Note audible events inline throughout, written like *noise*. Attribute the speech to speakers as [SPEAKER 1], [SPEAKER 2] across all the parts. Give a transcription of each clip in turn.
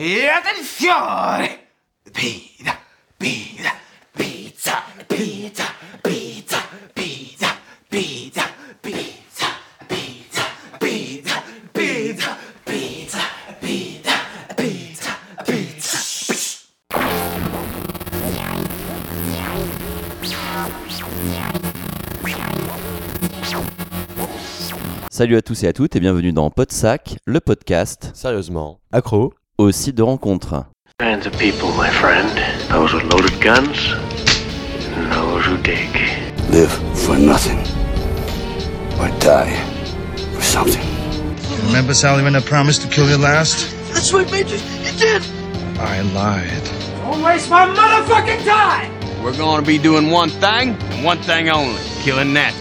[SPEAKER 1] E attenzione! Pizza, pizza, pizza, pizza, pizza, pizza, pizza, pizza, pizza, pizza, pizza, pizza, pizza, pizza, pizza.
[SPEAKER 2] Salut à tous et à toutes et bienvenue dans Podsac, le podcast
[SPEAKER 3] Sérieusement.
[SPEAKER 4] Accro.
[SPEAKER 2] Au site de rencontre.
[SPEAKER 5] kinds of people, my friend. Those with loaded guns, and those who dig.
[SPEAKER 6] live for nothing or die for something.
[SPEAKER 7] Remember Sally when I promised to kill you last?
[SPEAKER 1] That's right, Major. You did.
[SPEAKER 7] I lied.
[SPEAKER 1] Don't waste my motherfucking time!
[SPEAKER 8] We're gonna be doing one thing, and one thing only killing that.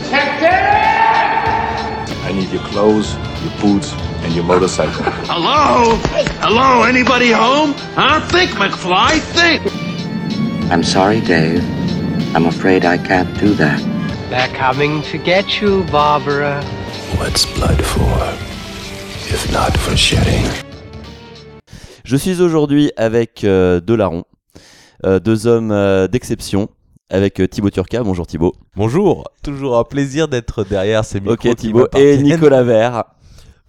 [SPEAKER 9] I need your clothes, your boots, and your motorcycle. *laughs*
[SPEAKER 8] Hello? Hello? Anybody home? Huh? Think, McFly, think!
[SPEAKER 10] I'm sorry, Dave. I'm afraid I can't do that.
[SPEAKER 11] They're coming to get you, Barbara.
[SPEAKER 9] What's blood for? If not for shedding?
[SPEAKER 2] Je suis aujourd'hui avec euh, Delaron, euh, deux hommes euh, d'exception, avec euh, Thibaut Turca. Bonjour Thibaut.
[SPEAKER 3] Bonjour. Toujours un plaisir d'être derrière ces micros.
[SPEAKER 2] Ok Thibaut et. Nicolas Vert.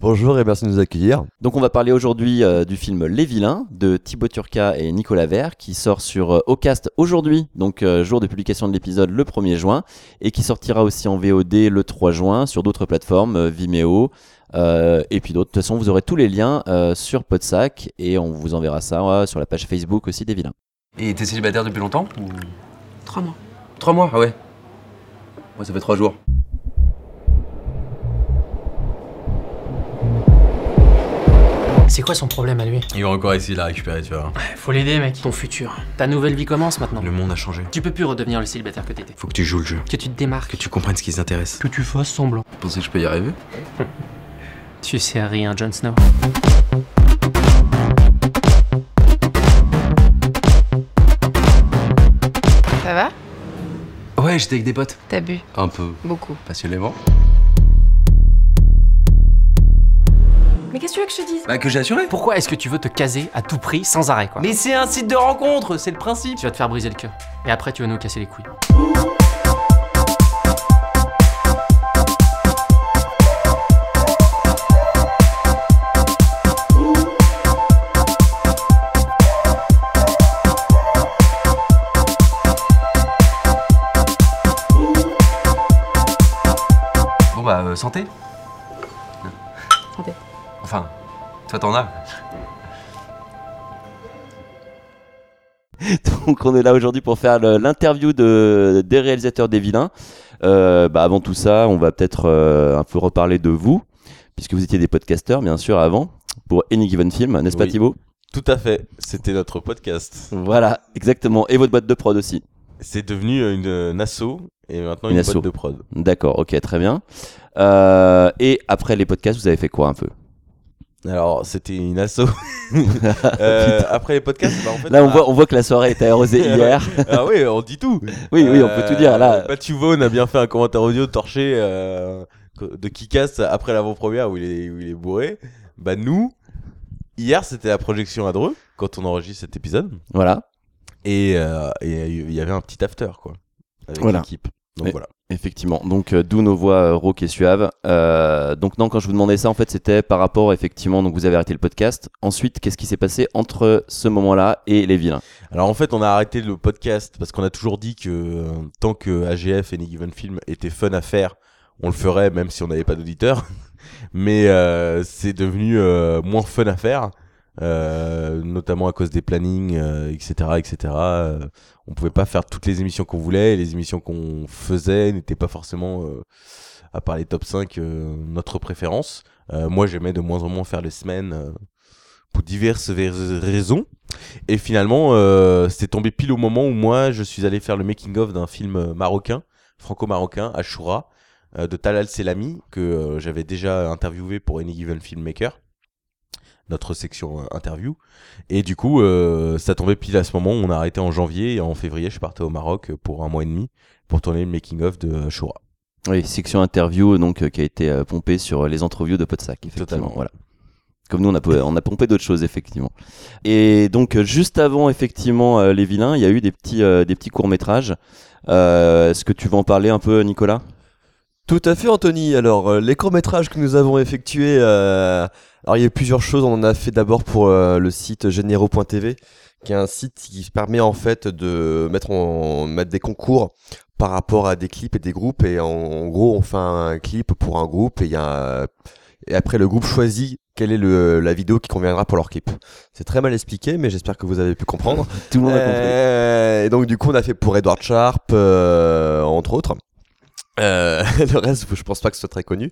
[SPEAKER 4] Bonjour et merci de nous accueillir.
[SPEAKER 2] Donc on va parler aujourd'hui euh, du film Les Vilains de Thibaut Turca et Nicolas Vert qui sort sur euh, Ocast aujourd'hui, donc euh, jour de publication de l'épisode le 1er juin et qui sortira aussi en VOD le 3 juin sur d'autres plateformes, euh, Vimeo euh, et puis d'autres. De toute façon vous aurez tous les liens euh, sur Podsac et on vous enverra ça sur la page Facebook aussi des Vilains.
[SPEAKER 12] Et t'es célibataire depuis longtemps ou...
[SPEAKER 13] Trois mois.
[SPEAKER 12] Trois mois, ah ouais. Moi ça fait trois jours.
[SPEAKER 13] C'est quoi son problème à lui
[SPEAKER 12] Il va encore essayer de la récupérer, tu vois.
[SPEAKER 13] Faut l'aider, mec. Ton futur. Ta nouvelle vie commence maintenant.
[SPEAKER 12] Le monde a changé.
[SPEAKER 13] Tu peux plus redevenir le célibataire que t'étais.
[SPEAKER 12] Faut que tu joues le jeu.
[SPEAKER 13] Que tu te démarques.
[SPEAKER 12] Que tu comprennes ce qui les intéresse.
[SPEAKER 13] Que tu fasses semblant.
[SPEAKER 12] Tu pensais que je peux y arriver *laughs*
[SPEAKER 13] Tu sais rien, Jon Snow.
[SPEAKER 14] Ça va?
[SPEAKER 12] Ouais, j'étais avec des potes.
[SPEAKER 14] T'as bu?
[SPEAKER 12] Un peu.
[SPEAKER 14] Beaucoup.
[SPEAKER 12] Passionnément.
[SPEAKER 14] Mais qu'est-ce que tu veux que je te dise?
[SPEAKER 12] Bah, que j'ai assuré.
[SPEAKER 13] Pourquoi est-ce que tu veux te caser à tout prix sans arrêt, quoi?
[SPEAKER 12] Mais c'est un site de rencontre, c'est le principe.
[SPEAKER 13] Tu vas te faire briser le cœur. Et après, tu vas nous casser les couilles.
[SPEAKER 12] Bon bah, euh, santé. Enfin, toi t'en as. *laughs*
[SPEAKER 2] Donc on est là aujourd'hui pour faire l'interview de, des réalisateurs des Vilains. Euh, bah, avant tout ça, on va peut-être euh, un peu reparler de vous, puisque vous étiez des podcasteurs bien sûr avant, pour Any Given Film, n'est-ce pas. Thibaut?
[SPEAKER 3] Tout à fait. C'était notre podcast.
[SPEAKER 2] Voilà, exactement. Et votre boîte de prod aussi.
[SPEAKER 3] C'est devenu une, une asso et maintenant
[SPEAKER 2] Une
[SPEAKER 3] une,
[SPEAKER 2] asso.
[SPEAKER 3] boîte de prod.
[SPEAKER 2] D'accord, ok, très bien. Euh, et après les podcasts, vous avez fait quoi un peu?
[SPEAKER 3] Alors, c'était une asso. *laughs* Euh, après les podcasts, bah, en fait,
[SPEAKER 2] Là, on voit, on voit que la soirée était arrosée *laughs* hier.
[SPEAKER 3] ah oui, on dit tout. *laughs*
[SPEAKER 2] Oui, oui, on peut tout dire, là.
[SPEAKER 3] Mathieu Vaughn a bien fait un commentaire audio torché euh, de Kikas après l'avant-première où il est, où il est bourré. Bah nous, hier c'était la projection à Dreux quand on enregistre cet épisode
[SPEAKER 2] Voilà,
[SPEAKER 3] et euh, il y avait un petit after quoi avec
[SPEAKER 2] Voilà.
[SPEAKER 3] l'équipe. Donc
[SPEAKER 2] Et-
[SPEAKER 3] voilà.
[SPEAKER 2] Effectivement. Donc euh, d'où nos voix euh, rauques et suaves. Euh, donc non, quand je vous demandais ça, en fait, c'était par rapport effectivement. Donc vous avez arrêté le podcast. Ensuite, qu'est-ce qui s'est passé entre ce moment-là et les Vilains?
[SPEAKER 3] Alors en fait, on a arrêté le podcast parce qu'on a toujours dit que tant que AGF et Any Given Film étaient fun à faire, on le ferait même si on n'avait pas d'auditeurs. *laughs* Mais c'est devenu moins fun à faire, notamment à cause des plannings, etc., etc. On pouvait pas faire toutes les émissions qu'on voulait. Et les émissions qu'on faisait n'étaient pas forcément, euh, à part les top 5, euh, notre préférence. Euh, moi, j'aimais de moins en moins faire les semaines pour diverses raisons. Et finalement, c'est tombé pile au moment où moi, je suis allé faire le making-of d'un film marocain, franco-marocain, Ashura, de Talal Selami, que j'avais déjà interviewé pour Any Given Filmmaker, notre section euh, interview. Et du coup, euh, ça tombait pile à ce moment où on a arrêté en janvier, et en février, je partais au Maroc pour un mois et demi pour tourner le making-of de Ashura.
[SPEAKER 2] Oui, section interview donc euh, qui a été euh, pompée sur les entreviews de Podsac, effectivement.
[SPEAKER 3] Totalement.
[SPEAKER 2] Voilà. Comme nous, on a, on a pompé d'autres choses, effectivement. Et donc, euh, juste avant, effectivement, euh, Les Vilains, il y a eu des petits, euh, des petits courts-métrages. Euh, Est-ce que tu veux en parler un peu, Nicolas?
[SPEAKER 4] Tout à fait, Anthony. Alors, euh, les courts-métrages que nous avons effectués, euh, alors il y a eu plusieurs choses. On en a fait d'abord pour euh, le site généraux.tv, qui est un site qui permet en fait de mettre, en, mettre des concours par rapport à des clips et des groupes. Et en, en gros, on fait un clip pour un groupe et, il y a, et après, le groupe choisit quelle est le, la vidéo qui conviendra pour leur clip. C'est très mal expliqué, mais j'espère que vous avez pu comprendre. *laughs*
[SPEAKER 2] Tout le monde a compris.
[SPEAKER 4] Euh, et donc, du coup, on a fait pour Edward Sharp, euh, entre autres. Euh, *laughs* le reste, je pense pas que ce soit très connu.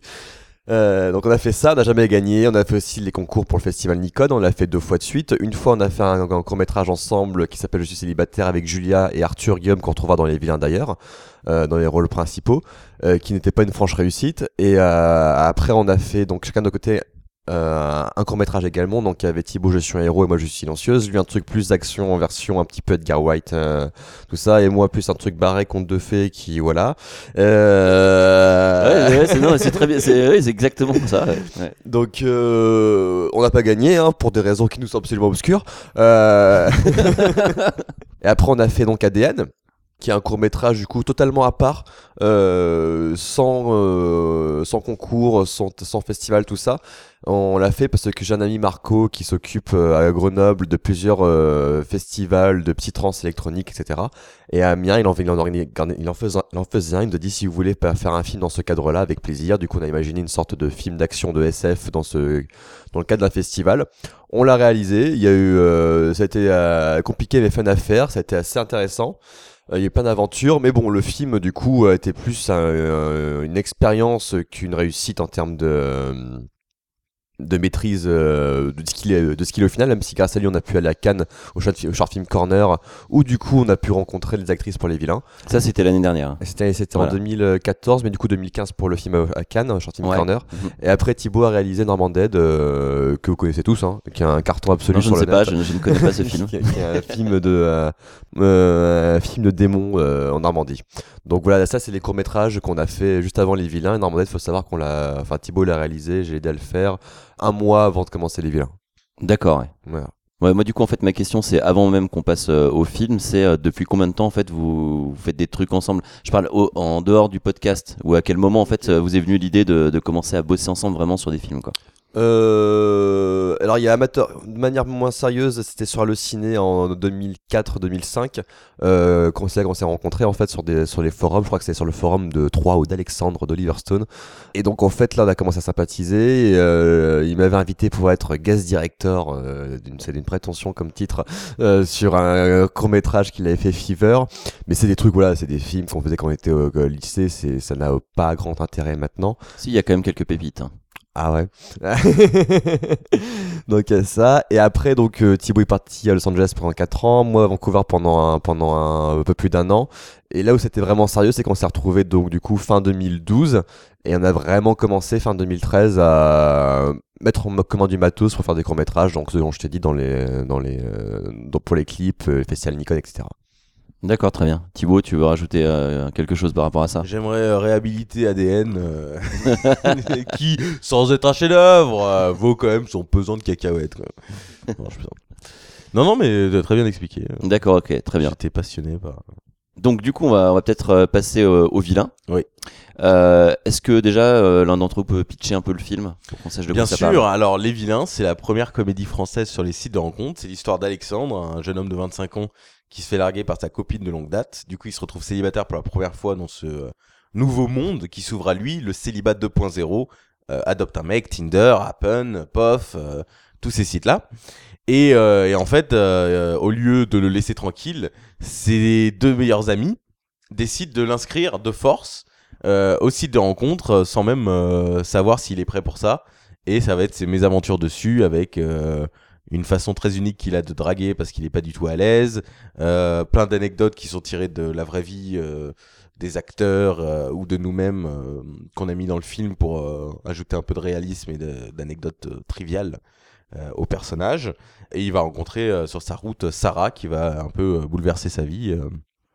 [SPEAKER 4] Euh, donc on a fait ça, on n'a jamais gagné. On a fait aussi les concours pour le festival Nikon, on l'a fait deux fois de suite. Une fois, on a fait un, un court métrage ensemble qui s'appelle Je suis célibataire avec Julia et Arthur Guillaume qu'on retrouvera dans les vilains d'ailleurs, euh, dans les rôles principaux, euh, qui n'était pas une franche réussite. Et euh, après, on a fait donc chacun de nos côtés euh, un court métrage également. Donc il y avait Thibaut Je suis un héros et moi je suis silencieuse. Lui un truc plus d'action en version un petit peu Edgar White, euh, tout ça. Et moi plus un truc barré conte de fées qui voilà. Euh...
[SPEAKER 2] Ouais, ouais, c'est non, c'est très bien. C'est ouais, c'est exactement ça. ouais. Ouais.
[SPEAKER 4] Donc euh, on n'a pas gagné hein, pour des raisons qui nous sont absolument obscures. Euh... *laughs* *laughs* et après on a fait donc ADN qui est un court métrage du coup totalement à part, euh, sans, euh, sans concours, sans, sans festival, tout ça. On l'a fait parce que j'ai un ami Marco qui s'occupe euh, à Grenoble de plusieurs euh, festivals de petits trans électroniques, etc. Et à Amiens, il en, il en, il en faisait, il en faisait un. Il nous dit si vous voulez faire un film dans ce cadre-là, avec plaisir. Du coup, on a imaginé une sorte de film d'action de SF dans ce dans le cadre d'un festival. On l'a réalisé. Il y a eu, euh, ça a été euh, compliqué mais fun à faire. Ça a été assez intéressant. Euh, Il y a plein d'aventures, mais bon, le film du coup a été plus un- un- une expérience qu'une réussite en termes de de maîtrise euh, de ce qu'il est de ce qu'il est au final même si grâce à lui on a pu aller à Cannes au Short, au Short Film Corner où du coup on a pu rencontrer les actrices pour les vilains
[SPEAKER 2] Ça, c'était l'année dernière.
[SPEAKER 4] C'était c'était
[SPEAKER 2] Voilà.
[SPEAKER 4] en 2014 mais du coup 2015 pour le film à- Cannes au Short Film
[SPEAKER 2] Ouais.
[SPEAKER 4] Corner
[SPEAKER 2] Mhm.
[SPEAKER 4] et après Thibaut a réalisé Normand Dead euh, que vous connaissez tous hein, qui est un carton absolu
[SPEAKER 2] Non, je ne sais pas, je ne- je ne connais pas ce *laughs* film.
[SPEAKER 4] qui, est- qui est un film de euh, euh, un film de démons euh, en Normandie donc voilà ça c'est les courts métrages qu'on a fait juste avant les vilains et Normand Dead faut savoir qu'on l'a enfin Thibaut l'a réalisé j'ai aidé à le faire un mois avant de commencer les vilains
[SPEAKER 2] D'accord. Ouais.
[SPEAKER 4] voilà.
[SPEAKER 2] Ouais, moi du coup en fait ma question c'est avant même qu'on passe euh, au film, c'est euh, depuis combien de temps en fait vous, vous faites des trucs ensemble? Je parle au- en dehors du podcast ou à quel moment en fait euh, vous est venu l'idée de, de commencer à bosser ensemble vraiment sur des films quoi?
[SPEAKER 4] Euh, alors il y a amateur de manière moins sérieuse c'était sur Allociné en 2004-2005 euh, qu'on s'est rencontrés en fait sur des sur les forums je crois que c'était sur le forum de Troyes ou d'Alexandre d'Oliver Stone et donc en fait là on a commencé à sympathiser euh, il m'avait invité pour être guest director euh, c'est d'une prétention comme titre sur un court métrage qu'il avait fait Fever mais c'est des trucs voilà c'est des films qu'on faisait quand on était au, lycée ça n'a pas grand intérêt maintenant
[SPEAKER 2] Si il y a quand même quelques pépites. hein.
[SPEAKER 4] Ah ouais. *laughs* donc a ça. Et après donc euh, Thibaut est parti à Los Angeles pendant 4 ans, moi à Vancouver pendant un, pendant un, peu plus d'un an. Et là où c'était vraiment sérieux c'est qu'on s'est retrouvé donc du coup fin 2012 et on a vraiment commencé fin 2013 à mettre en commun du matos pour faire des courts métrages donc ce dont je t'ai dit dans les dans les euh, pour les clips, euh, festival Nikon etc.
[SPEAKER 2] D'accord, très bien. Thibaut, tu veux rajouter euh, quelque chose par rapport à ça?
[SPEAKER 3] J'aimerais euh, réhabiliter ADN, euh, *laughs* qui, sans être un chef-d'œuvre, vaut quand même son pesant de cacahuètes. quoi. *laughs* Non, je plaisante. non, non, mais très bien expliqué.
[SPEAKER 2] D'accord, ok, très bien.
[SPEAKER 3] J'étais passionné par.
[SPEAKER 2] Donc du coup on va, on va peut-être passer euh, au vilain.
[SPEAKER 3] Oui.
[SPEAKER 2] Euh, Est-ce que déjà euh, l'un d'entre vous peut pitcher un peu le film pour qu'on sache de
[SPEAKER 3] Bien
[SPEAKER 2] quoi ça
[SPEAKER 3] sûr,
[SPEAKER 2] parle?
[SPEAKER 3] Alors Les Vilains, c'est la première comédie française sur les sites de rencontres. C'est l'histoire d'Alexandre, un jeune homme de 25 ans qui se fait larguer par sa copine de longue date. Du coup, il se retrouve célibataire pour la première fois dans ce euh, nouveau monde qui s'ouvre à lui, le célibat 2.0. Euh, adopte un mec, Tinder, Happen, Pof, euh, tous ces sites-là. Et, euh, et en fait, au lieu de le laisser tranquille, ses deux meilleurs amis décident de l'inscrire de force au site de rencontre sans même savoir s'il est prêt pour ça. Et ça va être ses mésaventures dessus avec une façon très unique qu'il a de draguer parce qu'il n'est pas du tout à l'aise. euh, plein d'anecdotes qui sont tirées de la vraie vie euh, des acteurs euh, ou de nous-mêmes euh, qu'on a mis dans le film pour euh, ajouter un peu de réalisme et d'anecdotes euh, triviales au personnage. Et il va rencontrer sur sa route Sarah qui va un peu bouleverser sa vie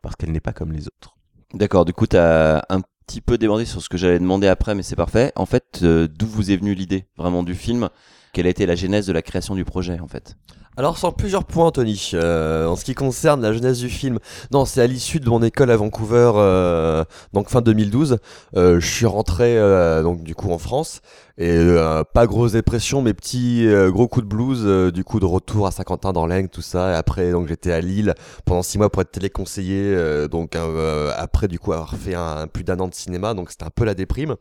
[SPEAKER 3] parce qu'elle n'est pas comme les autres.
[SPEAKER 2] D'accord, du coup, tu as un petit peu débordé sur ce que j'allais demander après, mais c'est parfait. En fait, d'où vous est venue l'idée vraiment du film? Quelle a été la genèse de la création du projet en fait?
[SPEAKER 4] Alors sur plusieurs points, Tony. Euh, en ce qui concerne la jeunesse du film, non, c'est à l'issue de mon école à Vancouver, euh, donc fin 2012. Euh, je suis rentré donc du coup en France et pas grosse dépression, mais petit gros coup de blues. du coup de retour à Saint-Quentin dans l'Aigle, tout ça. Et après donc j'étais à Lille pendant six mois pour être téléconseiller. donc après du coup avoir fait un, plus d'un an de cinéma, donc c'était un peu la déprime.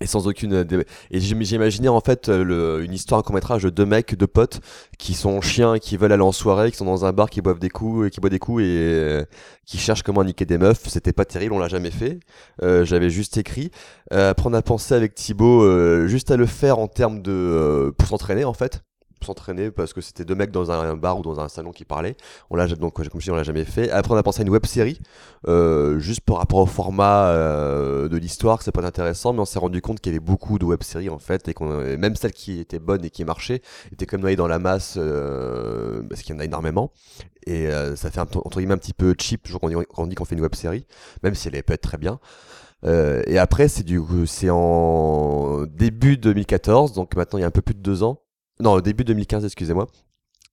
[SPEAKER 4] Et sans aucune euh, et j'im- j'imaginais en fait euh, le- une histoire un court métrage de deux mecs deux potes qui sont chiens qui veulent aller en soirée qui sont dans un bar qui boivent des coups et qui boivent des coups et euh, qui cherchent comment niquer des meufs. C'était pas terrible on l'a jamais fait. Euh, j'avais juste écrit. Euh, après on a pensé avec Thibaut euh, juste à le faire en termes de euh, pour s'entraîner en fait s'entraîner parce que c'était deux mecs dans un bar ou dans un salon qui parlaient on l'a donc comme je dis on l'a jamais fait après on a pensé à une web série euh, juste par rapport au format euh, de l'histoire, c'est pas intéressant, mais on s'est rendu compte qu'il y avait beaucoup de web-séries en fait, et qu'on même celles qui étaient bonnes et qui marchaient étaient comme noyées dans la masse, euh, parce qu'il y en a énormément, et euh, ça fait un, entre guillemets un petit peu cheap, toujours quand on dit- qu'on fait une web-série, même si elle peut être très bien. Euh, et après, c'est du, c'est en début 2014, donc maintenant il y a un peu plus de deux ans. Non, début 2015, excusez-moi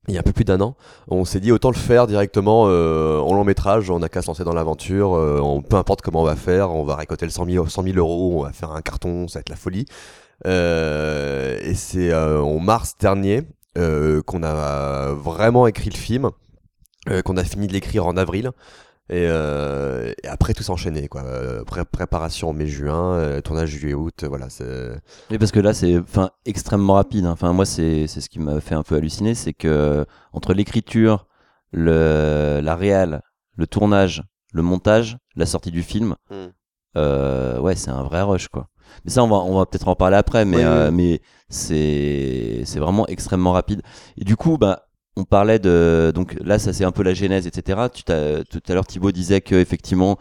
[SPEAKER 4] il y a un peu plus d'un an, on s'est dit autant le faire directement euh, en long métrage, on n'a qu'à se lancer dans l'aventure, euh, peu importe comment on va faire, on va récolter le 100 000, 100 000 euros, on va faire un carton, ça va être la folie. Euh, et c'est euh, en mars dernier qu'on a vraiment écrit le film, qu'on a fini de l'écrire en avril. Et, euh, et après tout s'enchaîner quoi. Euh, pré- préparation mai-juin, euh, tournage juillet-août, voilà. c'est-
[SPEAKER 2] Oui, parce que là, c'est enfin extrêmement rapide. hein. Enfin, moi, c'est c'est ce qui m'a fait un peu halluciner, c'est que entre l'écriture, le la réal, le tournage, le montage, la sortie du film,
[SPEAKER 4] Mm.
[SPEAKER 2] euh, ouais, c'est un vrai rush, quoi. Mais ça, on va on va peut-être en parler après, mais
[SPEAKER 4] oui,
[SPEAKER 2] euh,
[SPEAKER 4] oui.
[SPEAKER 2] mais c'est c'est vraiment extrêmement rapide. Et du coup, bah on parlait de donc là ça c'est un peu la genèse etc tu tout à l'heure Thibaut disait que effectivement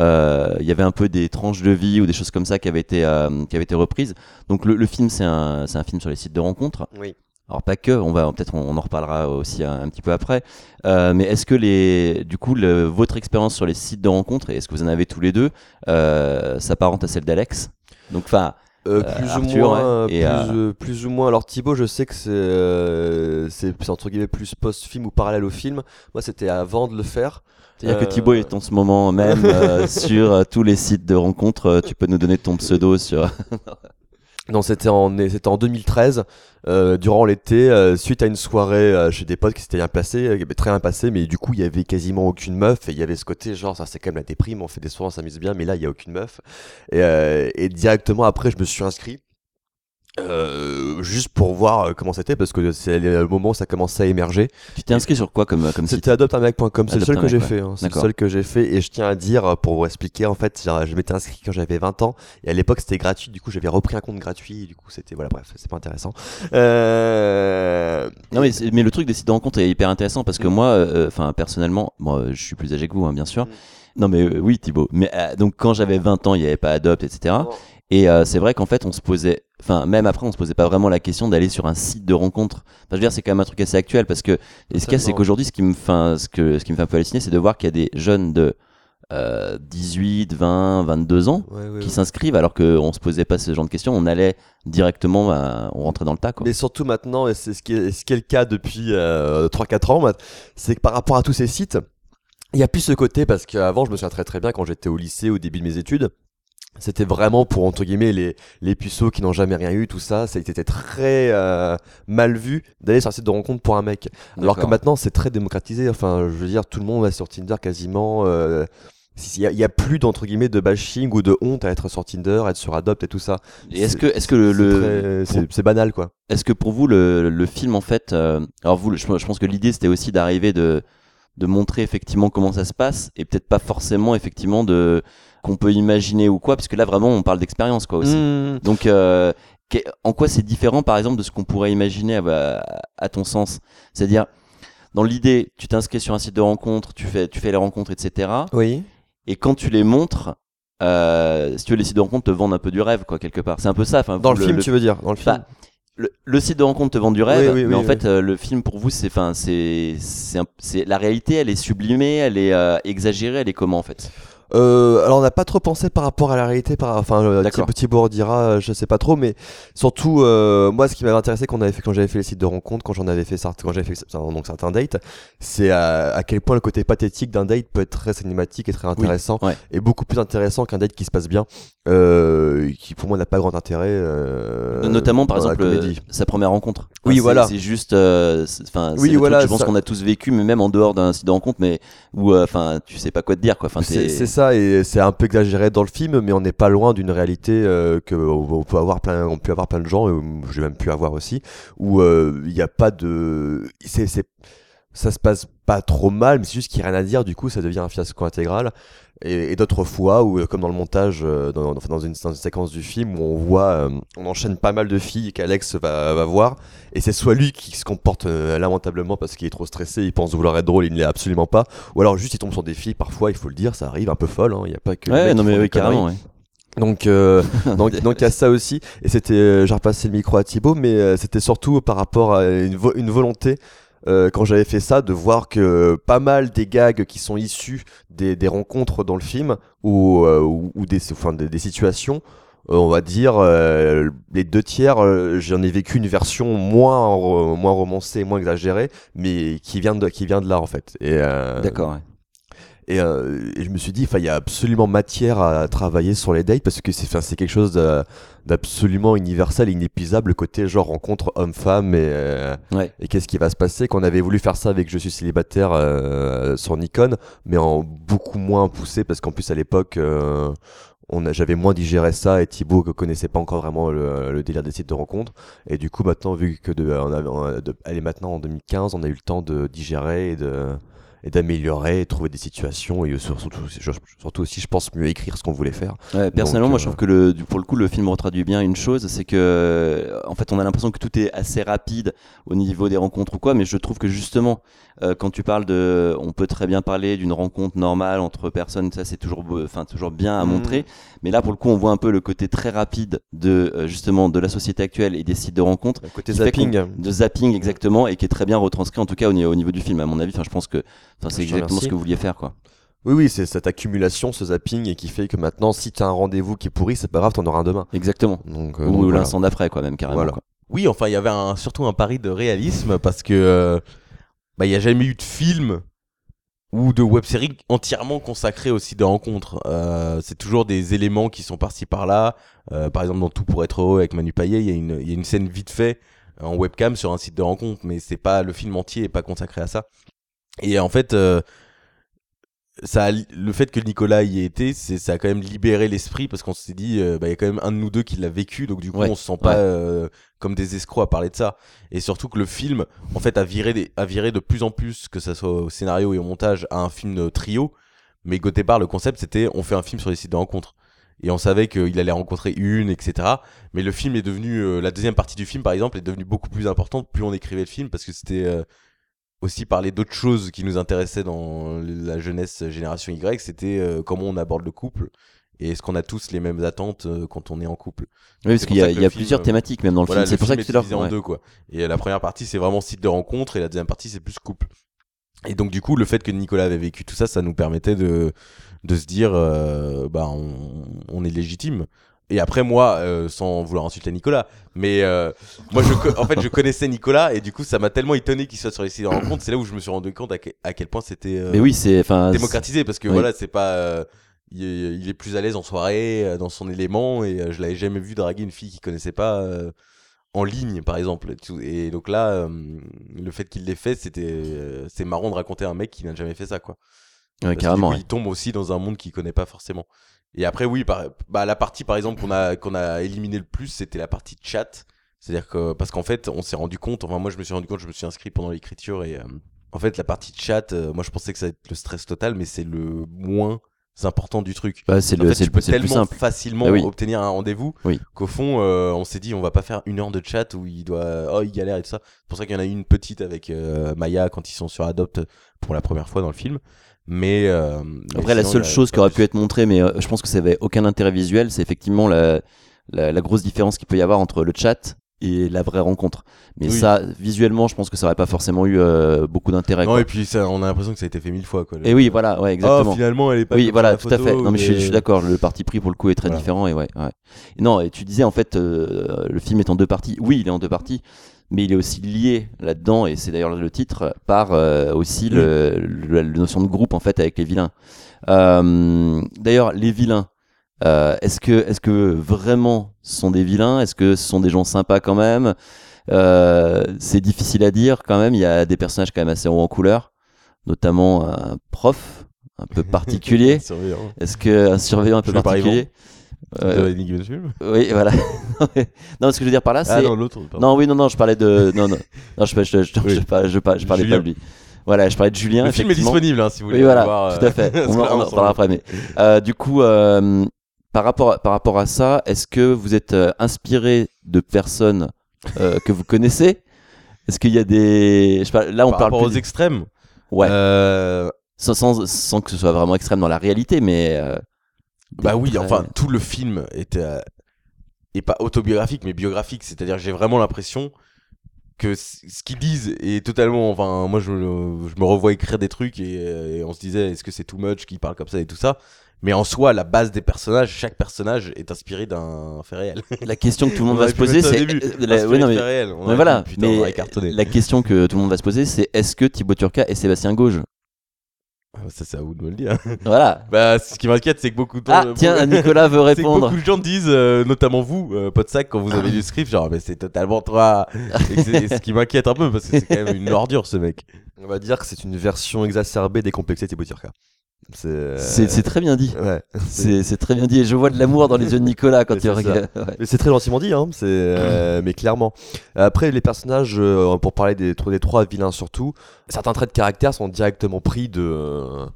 [SPEAKER 2] euh, il y avait un peu des tranches de vie ou des choses comme ça qui avaient été euh, qui avaient été reprises. Donc le, le film c'est un c'est un film sur les sites de rencontres.
[SPEAKER 4] Oui.
[SPEAKER 2] alors pas que on va peut-être on, on en reparlera aussi un, un petit peu après. Euh, mais est-ce que les du coup le- votre expérience sur les sites de rencontres et est-ce que vous en avez tous les deux euh, s'apparente à celle d'Alex? Donc enfin
[SPEAKER 4] Euh,
[SPEAKER 2] euh,
[SPEAKER 4] plus
[SPEAKER 2] Arthur,
[SPEAKER 4] ou moins,
[SPEAKER 2] ouais, et,
[SPEAKER 4] plus,
[SPEAKER 2] euh,
[SPEAKER 4] euh, plus ou moins. Alors Thibaut, je sais que c'est euh, c'est entre guillemets plus post-film ou parallèle au film. Moi, c'était avant de le faire.
[SPEAKER 2] C'est-à-dire que
[SPEAKER 4] Euh,
[SPEAKER 2] Thibaut est en ce moment même euh, *laughs* sur euh, tous les sites de rencontres. Euh, Tu peux nous donner ton pseudo sur. *laughs*
[SPEAKER 4] Non, c'était en c'était en 2013, euh, durant l'été, euh, suite à une soirée euh, chez des potes qui s'étaient bien passé, très bien passé, mais du coup il y avait quasiment aucune meuf et il y avait ce côté genre ça c'est quand même la déprime, on fait des soirées, on s'amuse bien, mais là il y a aucune meuf. Et, et directement après je me suis inscrit. Euh, juste pour voir euh, comment c'était parce que c'est le moment où ça commençait à émerger.
[SPEAKER 2] Tu t'es inscrit sur quoi comme comme site
[SPEAKER 4] C'était adoptamec.com, c'est le seul que j'ai fait. hein, C'est le seul que j'ai fait et je tiens à dire euh, pour vous expliquer en fait, je m'étais inscrit quand j'avais 20 ans et à l'époque c'était gratuit. Du coup j'avais repris un compte gratuit. Et du coup c'était voilà bref c'est pas intéressant. Euh...
[SPEAKER 2] Non mais, mais le truc des sites de rencontres est hyper intéressant parce que moi, euh, enfin personnellement, moi je suis plus âgé que vous hein, bien sûr. Non mais euh, oui Thibaut. Mais euh, donc quand j'avais 20 ans, il n'y avait pas Adopt, etc. Et euh, c'est vrai qu'en fait on se posait, enfin même après on se posait pas vraiment la question d'aller sur un site de rencontre. Enfin, je veux dire c'est quand même un truc assez actuel parce que et ce qu'il y a c'est qu'aujourd'hui ce qui me, enfin ce que ce qui me fait un peu halluciner, c'est de voir qu'il y a des jeunes de euh, 18, 20, 22 ans
[SPEAKER 4] Ouais, ouais,
[SPEAKER 2] qui
[SPEAKER 4] ouais.
[SPEAKER 2] s'inscrivent alors qu'on se posait pas ce genre de questions. On allait directement, on rentrait dans le tas quoi.
[SPEAKER 4] Mais surtout maintenant, et c'est ce qui est, ce qui est le cas depuis euh, 3-4 ans, bah, c'est que par rapport à tous ces sites, il y a plus ce côté parce qu'avant, je me souviens très très bien quand j'étais au lycée, au début de mes études, c'était vraiment pour entre guillemets les, les puceaux qui n'ont jamais rien eu, tout ça. Ça a été très euh, mal vu d'aller sur un site de rencontre pour un mec. Alors que maintenant, c'est très démocratisé. Enfin, je veux dire, tout le monde va sur Tinder quasiment. euh, il y, a- plus d'entre guillemets de bashing ou de honte à être sur Tinder, à être sur Adopt et tout ça.
[SPEAKER 2] Et est-ce
[SPEAKER 4] C'est-
[SPEAKER 2] que, est-ce que le,
[SPEAKER 4] c'est
[SPEAKER 2] pour-
[SPEAKER 4] banal quoi.
[SPEAKER 2] Est-ce que pour vous le, le film en fait, euh, alors vous, je, je pense que l'idée c'était aussi d'arriver de de montrer effectivement comment ça se passe et peut-être pas forcément effectivement de qu'on peut imaginer ou quoi, parce que là vraiment on parle d'expérience quoi aussi.
[SPEAKER 4] Mmh.
[SPEAKER 2] Donc euh, en quoi c'est différent par exemple de ce qu'on pourrait imaginer à, à ton sens? C'est-à-dire dans l'idée, tu t'inscris sur un site de rencontre, tu fais tu fais les rencontres etc.
[SPEAKER 4] Oui.
[SPEAKER 2] Et quand tu les montres, euh, si tu veux, les sites de rencontre te vendent un peu du rêve, quoi, quelque part. C'est un peu ça. Enfin,
[SPEAKER 4] Dans le film, tu veux dire, dans le film.
[SPEAKER 2] Bah, le, le site de rencontre te vend du rêve,
[SPEAKER 4] Oui, oui,
[SPEAKER 2] mais
[SPEAKER 4] oui,
[SPEAKER 2] en fait, euh, le film pour vous, c'est, enfin, c'est, c'est, la réalité. Elle est sublimée, elle est euh, exagérée, elle est comment en fait?
[SPEAKER 4] Euh, alors on n'a pas trop pensé par rapport à la réalité, par enfin euh. Thibaut dira, euh, je sais pas trop, mais surtout euh, moi ce qui m'avait intéressé quand on avait fait quand j'avais fait les sites de rencontres, quand j'en avais fait certains, quand j'avais fait donc certains dates, c'est à, à quel point le côté pathétique d'un date peut être très cinématique et très intéressant
[SPEAKER 2] ouais.
[SPEAKER 4] et beaucoup plus intéressant qu'un date qui se passe bien, euh, qui pour moi n'a pas grand intérêt. euh,
[SPEAKER 2] Notamment par exemple sa première rencontre.
[SPEAKER 4] Oui, voilà.
[SPEAKER 2] C'est juste, euh, enfin,
[SPEAKER 4] Oui, voilà,
[SPEAKER 2] truc, je pense
[SPEAKER 4] ça-
[SPEAKER 2] qu'on a tous vécu, mais même en dehors d'un site de rencontre, mais où, enfin, tu sais pas quoi te dire, quoi. Enfin,
[SPEAKER 4] et c'est un peu exagéré dans le film, mais on n'est pas loin d'une réalité euh, que on, peut avoir plein, on peut avoir plein de gens, et j'ai même pu avoir aussi, où euh, il n'y a pas de, c'est, ça se passe pas trop mal, mais c'est juste qu'il n'y a rien à dire, du coup, ça devient un fiasco intégral. Et, et d'autres fois, où, euh, comme dans le montage, euh, dans, dans- dans une, dans une séquence du film, où on voit, euh, on enchaîne pas mal de filles qu'Alex va, va voir, et c'est soit lui qui se comporte lamentablement parce qu'il est trop stressé, il pense vouloir être drôle, il ne l'est absolument pas, ou alors juste il tombe sur des filles, parfois, il faut le dire, ça arrive un peu folle, hein, il n'y a pas que.
[SPEAKER 2] Ouais, non mais oui, carrément. ouais.
[SPEAKER 4] Donc, euh, *laughs* donc, donc il y a ça aussi. Et c'était, j'ai repassé le micro à Thibaut, mais c'était surtout par rapport à une, vo- une volonté. Euh, quand j'avais fait ça, de voir que pas mal des gags qui sont issus des, des rencontres dans le film ou, euh, ou, des, enfin, des, situations, euh, on va dire euh, les deux tiers, euh, j'en ai vécu une version moins moins romancée, moins exagérée, mais qui vient de qui vient de là en fait.
[SPEAKER 2] D'accord. ouais.
[SPEAKER 4] Et, euh, et je me suis dit, enfin, il y a absolument matière à travailler sur les dates parce que c'est, quelque chose d'absolument universel et inépuisable, le côté genre rencontre homme-femme et, euh,
[SPEAKER 2] Ouais.
[SPEAKER 4] et qu'est-ce qui va se passer. Qu'on avait voulu faire ça avec Je suis célibataire euh, sur Nikon, mais en beaucoup moins poussé parce qu'en plus à l'époque, euh, on a, j'avais moins digéré ça et Thibaut ne connaissait pas encore vraiment le, le délire des sites de rencontres. Et du coup, maintenant, vu que de, on avait, on a- de- elle est maintenant en 2015, on a eu le temps de digérer et de et d'améliorer, trouver des situations et sur- surtout, aussi, je pense, mieux écrire ce qu'on voulait faire.
[SPEAKER 2] Ouais, personnellement,
[SPEAKER 4] Donc,
[SPEAKER 2] moi,
[SPEAKER 4] euh,
[SPEAKER 2] je trouve que le, pour le coup, le film retraduit bien une chose, c'est que, euh, en fait, on a l'impression que tout est assez rapide au niveau des rencontres ou quoi, mais je trouve que justement, euh, quand tu parles de, on peut très bien parler d'une rencontre normale entre personnes, ça c'est toujours, enfin, toujours bien à
[SPEAKER 4] Mhm.
[SPEAKER 2] montrer, mais là, pour le coup, on voit un peu le côté très rapide de, euh, justement, de la société actuelle et des sites de rencontres.
[SPEAKER 4] Le côté zapping.
[SPEAKER 2] De zapping, exactement, et qui est très bien retranscrit, en tout cas, au niveau, au niveau du film, à mon avis. Enfin, je pense que, c'est exactement ce que vous vouliez faire, quoi.
[SPEAKER 4] Oui, oui, c'est cette accumulation, ce zapping, et qui fait que maintenant, si tu as un rendez-vous qui est pourri, c'est pas grave, t'en auras un demain.
[SPEAKER 2] Exactement.
[SPEAKER 4] Donc, euh,
[SPEAKER 2] Ou
[SPEAKER 4] donc, voilà.
[SPEAKER 2] l'instant d'après, quoi, même carrément.
[SPEAKER 4] Voilà.
[SPEAKER 2] quoi.
[SPEAKER 3] Oui, enfin, il y avait un, surtout un pari de réalisme parce que euh, bah, il n'y a jamais eu de film ou de web-série entièrement consacré au site de rencontre. Euh, c'est toujours des éléments qui sont par-ci par-là. Euh, par exemple, dans Tout pour être heureux avec Manu Payet, il y, a une- il y a une scène vite fait euh, en webcam sur un site de rencontre, mais c'est pas le film entier est pas consacré à ça. Et en fait, ça a le fait que Nicolas y ait été, c'est ça a quand même libéré l'esprit parce qu'on s'est dit, euh, bah, il y a quand même un de nous deux qui l'a vécu, donc du coup
[SPEAKER 2] Ouais,
[SPEAKER 3] on se sent pas
[SPEAKER 2] ouais.
[SPEAKER 3] euh, comme des escrocs à parler de ça. Et surtout que le film, en fait, a viré, des- a viré de plus en plus, que ça soit au scénario et au montage, à un film de trio. Mais au départ, le concept c'était, on fait un film sur les sites de rencontres. Et on savait qu'il allait rencontrer une, etc. Mais le film est devenu, euh, la deuxième partie du film par exemple, est devenue beaucoup plus importante plus on écrivait le film parce que c'était euh, aussi parler d'autres choses qui nous intéressaient dans la jeunesse génération Y, c'était euh, comment on aborde le couple et est-ce qu'on a tous les mêmes attentes euh, quand on est en couple.
[SPEAKER 2] Oui, parce
[SPEAKER 3] C'est
[SPEAKER 2] qu'il y a, y
[SPEAKER 3] film,
[SPEAKER 2] plusieurs
[SPEAKER 3] euh,
[SPEAKER 2] thématiques même dans le
[SPEAKER 3] voilà,
[SPEAKER 2] film. C'est pour ça que
[SPEAKER 3] film
[SPEAKER 2] tu
[SPEAKER 3] est
[SPEAKER 2] l'as.
[SPEAKER 3] divisé en deux quoi. Et la première partie c'est vraiment site de rencontre et la deuxième partie c'est plus couple. Et donc du coup le fait que Nicolas avait vécu tout ça, ça nous permettait de de se dire euh, bah on, on est légitime. Et après moi, euh, sans vouloir insulter Nicolas, mais euh, moi je en fait je connaissais Nicolas et du coup ça m'a tellement étonné qu'il soit sur les sites de rencontre. C'est là où je me suis rendu compte à, que- à quel point c'était euh,
[SPEAKER 2] Mais oui, c'est enfin.
[SPEAKER 3] démocratisé parce que
[SPEAKER 2] oui.
[SPEAKER 3] voilà c'est pas il, est, il est plus à l'aise en soirée dans son élément et je l'avais jamais vu draguer une fille qu'il connaissait pas en ligne par exemple et, donc là le fait qu'il l'ait fait c'était c'est marrant de raconter à un mec qui n'a jamais fait ça quoi
[SPEAKER 2] Ouais,
[SPEAKER 3] Parce que
[SPEAKER 2] carrément.
[SPEAKER 3] du coup,
[SPEAKER 2] ouais.
[SPEAKER 3] il tombe aussi dans un monde qu'il connaît pas forcément et après oui par, bah, la partie par exemple qu'on a qu'on a éliminé le plus c'était la partie chat c'est-à-dire que parce qu'en fait on s'est rendu compte enfin moi je me suis rendu compte je me suis inscrit pendant l'écriture et euh, en fait la partie chat euh, moi je pensais que ça allait être le stress total mais c'est le moins important du truc
[SPEAKER 2] Bah, c'est
[SPEAKER 3] en
[SPEAKER 2] le,
[SPEAKER 3] fait, tu
[SPEAKER 2] le-
[SPEAKER 3] peux tellement
[SPEAKER 2] simple.
[SPEAKER 3] facilement
[SPEAKER 2] oui.
[SPEAKER 3] obtenir un rendez-vous
[SPEAKER 2] Oui.
[SPEAKER 3] qu'au fond, euh, on s'est dit, on va pas faire une heure de chat où il doit, oh, il galère et tout ça. C'est pour ça qu'il y en a une petite avec euh, Maya quand ils sont sur Adopt pour la première fois dans le film. Mais euh, mais
[SPEAKER 2] Après, la seule chose qui aurait pu être montrée, mais euh, je pense que ça avait aucun intérêt visuel, c'est effectivement la, la, la grosse différence qu'il peut y avoir entre le chat et la vraie rencontre. Mais
[SPEAKER 3] Oui.
[SPEAKER 2] ça, visuellement, je pense que ça aurait pas forcément eu euh, beaucoup d'intérêt.
[SPEAKER 3] Non, et puis ça, on a l'impression que ça a été fait mille fois. Quoi, le-
[SPEAKER 2] Et oui, voilà, ouais, exactement.
[SPEAKER 3] Oh, finalement, elle est pas
[SPEAKER 2] Oui, voilà, tout à fait. Non, mais je, suis- suis d'accord. Le parti pris pour le coup est très
[SPEAKER 3] Voilà.
[SPEAKER 2] différent. Et ouais, ouais. Non, et tu disais en fait, euh, le film est en deux parties. Oui, il est en deux parties, mais il est aussi lié là-dedans, et c'est d'ailleurs le titre, par euh, aussi le, le- la notion de groupe en fait avec les vilains. Euh, d'ailleurs, les vilains. euh, est-ce que, est-ce que vraiment ce sont des vilains? Est-ce que ce sont des gens sympas quand même? C'est difficile à dire quand même. Il y a des personnages quand même assez hauts en couleur, notamment un prof un peu *laughs* particulier.
[SPEAKER 3] Un surveillant.
[SPEAKER 2] Est-ce que un surveillant un peu particulier?
[SPEAKER 3] Film
[SPEAKER 2] Oui, voilà. *laughs* non, ce que je veux dire par là, c'est.
[SPEAKER 3] Ah non, l'autre.
[SPEAKER 2] Non, oui, non, non, je parlais de. Non, non, non, je, je, je, je,
[SPEAKER 3] Oui.
[SPEAKER 2] je, par- par- parlais
[SPEAKER 3] Julien.
[SPEAKER 2] pas de lui. Voilà, je parlais de Julien.
[SPEAKER 3] Le film est disponible, hein, si vous voulez
[SPEAKER 2] Oui, voilà,
[SPEAKER 3] voir,
[SPEAKER 2] tout à
[SPEAKER 3] euh,
[SPEAKER 2] fait. *laughs*
[SPEAKER 3] parce
[SPEAKER 2] On, en-
[SPEAKER 3] on
[SPEAKER 2] on en
[SPEAKER 3] s'en
[SPEAKER 2] parlera après. Mais, euh, du coup, euh, par, rapport, par rapport à ça, est-ce que vous êtes euh, inspiré de personnes euh, que vous connaissez? Est-ce qu'il y a des. Je sais pas, là, on
[SPEAKER 3] Par
[SPEAKER 2] parle
[SPEAKER 3] rapport
[SPEAKER 2] plus
[SPEAKER 3] aux extrêmes
[SPEAKER 2] Ouais.
[SPEAKER 3] Euh,
[SPEAKER 2] Sans, sans, sans que ce soit vraiment extrême dans la réalité, mais. Euh,
[SPEAKER 3] Bah oui, enfin, tout le film était. euh, est pas autobiographique, mais biographique. C'est-à-dire, j'ai vraiment l'impression que ce qu'ils disent est totalement. Enfin, moi, je, me- je me revois écrire des trucs et, euh, et on se disait, est-ce que c'est too much qu'ils parlent comme ça et tout ça? Mais en soi, la base des personnages, chaque personnage est inspiré d'un fait réel.
[SPEAKER 2] La question que tout le monde
[SPEAKER 3] On
[SPEAKER 2] va se poser, c'est. euh, la- mais- mais voilà,
[SPEAKER 3] putain,
[SPEAKER 2] mais la question que tout le monde va se poser, c'est est-ce que Thibaut Turca et Sébastien Gauge?
[SPEAKER 3] Ça, c'est à vous de me le dire. *laughs*
[SPEAKER 2] Voilà.
[SPEAKER 3] Bah, ce qui m'inquiète, c'est que beaucoup de
[SPEAKER 2] Ah, tiens, Nicolas veut *laughs*
[SPEAKER 3] c'est que
[SPEAKER 2] répondre.
[SPEAKER 3] beaucoup de gens disent, euh, notamment vous, euh, Podsac, quand vous avez le script, genre, mais c'est totalement toi. Et c'est ce qui m'inquiète un peu, parce que c'est quand même une ordure, ce mec.
[SPEAKER 4] On va dire que c'est une version exacerbée décomplexée de Thibaut Turca. C'est euh,
[SPEAKER 2] C'est très bien dit.
[SPEAKER 4] Ouais. *laughs*
[SPEAKER 2] C'est c'est très bien dit. Et je vois de l'amour dans les yeux de Nicolas quand
[SPEAKER 4] Mais
[SPEAKER 2] tu
[SPEAKER 4] c'est ça.
[SPEAKER 2] regardes. Ouais.
[SPEAKER 4] Mais c'est très gentiment dit, hein. c'est, euh, mais clairement. Après, les personnages, euh, pour parler des, des trois vilains surtout, certains traits de caractère sont directement pris de.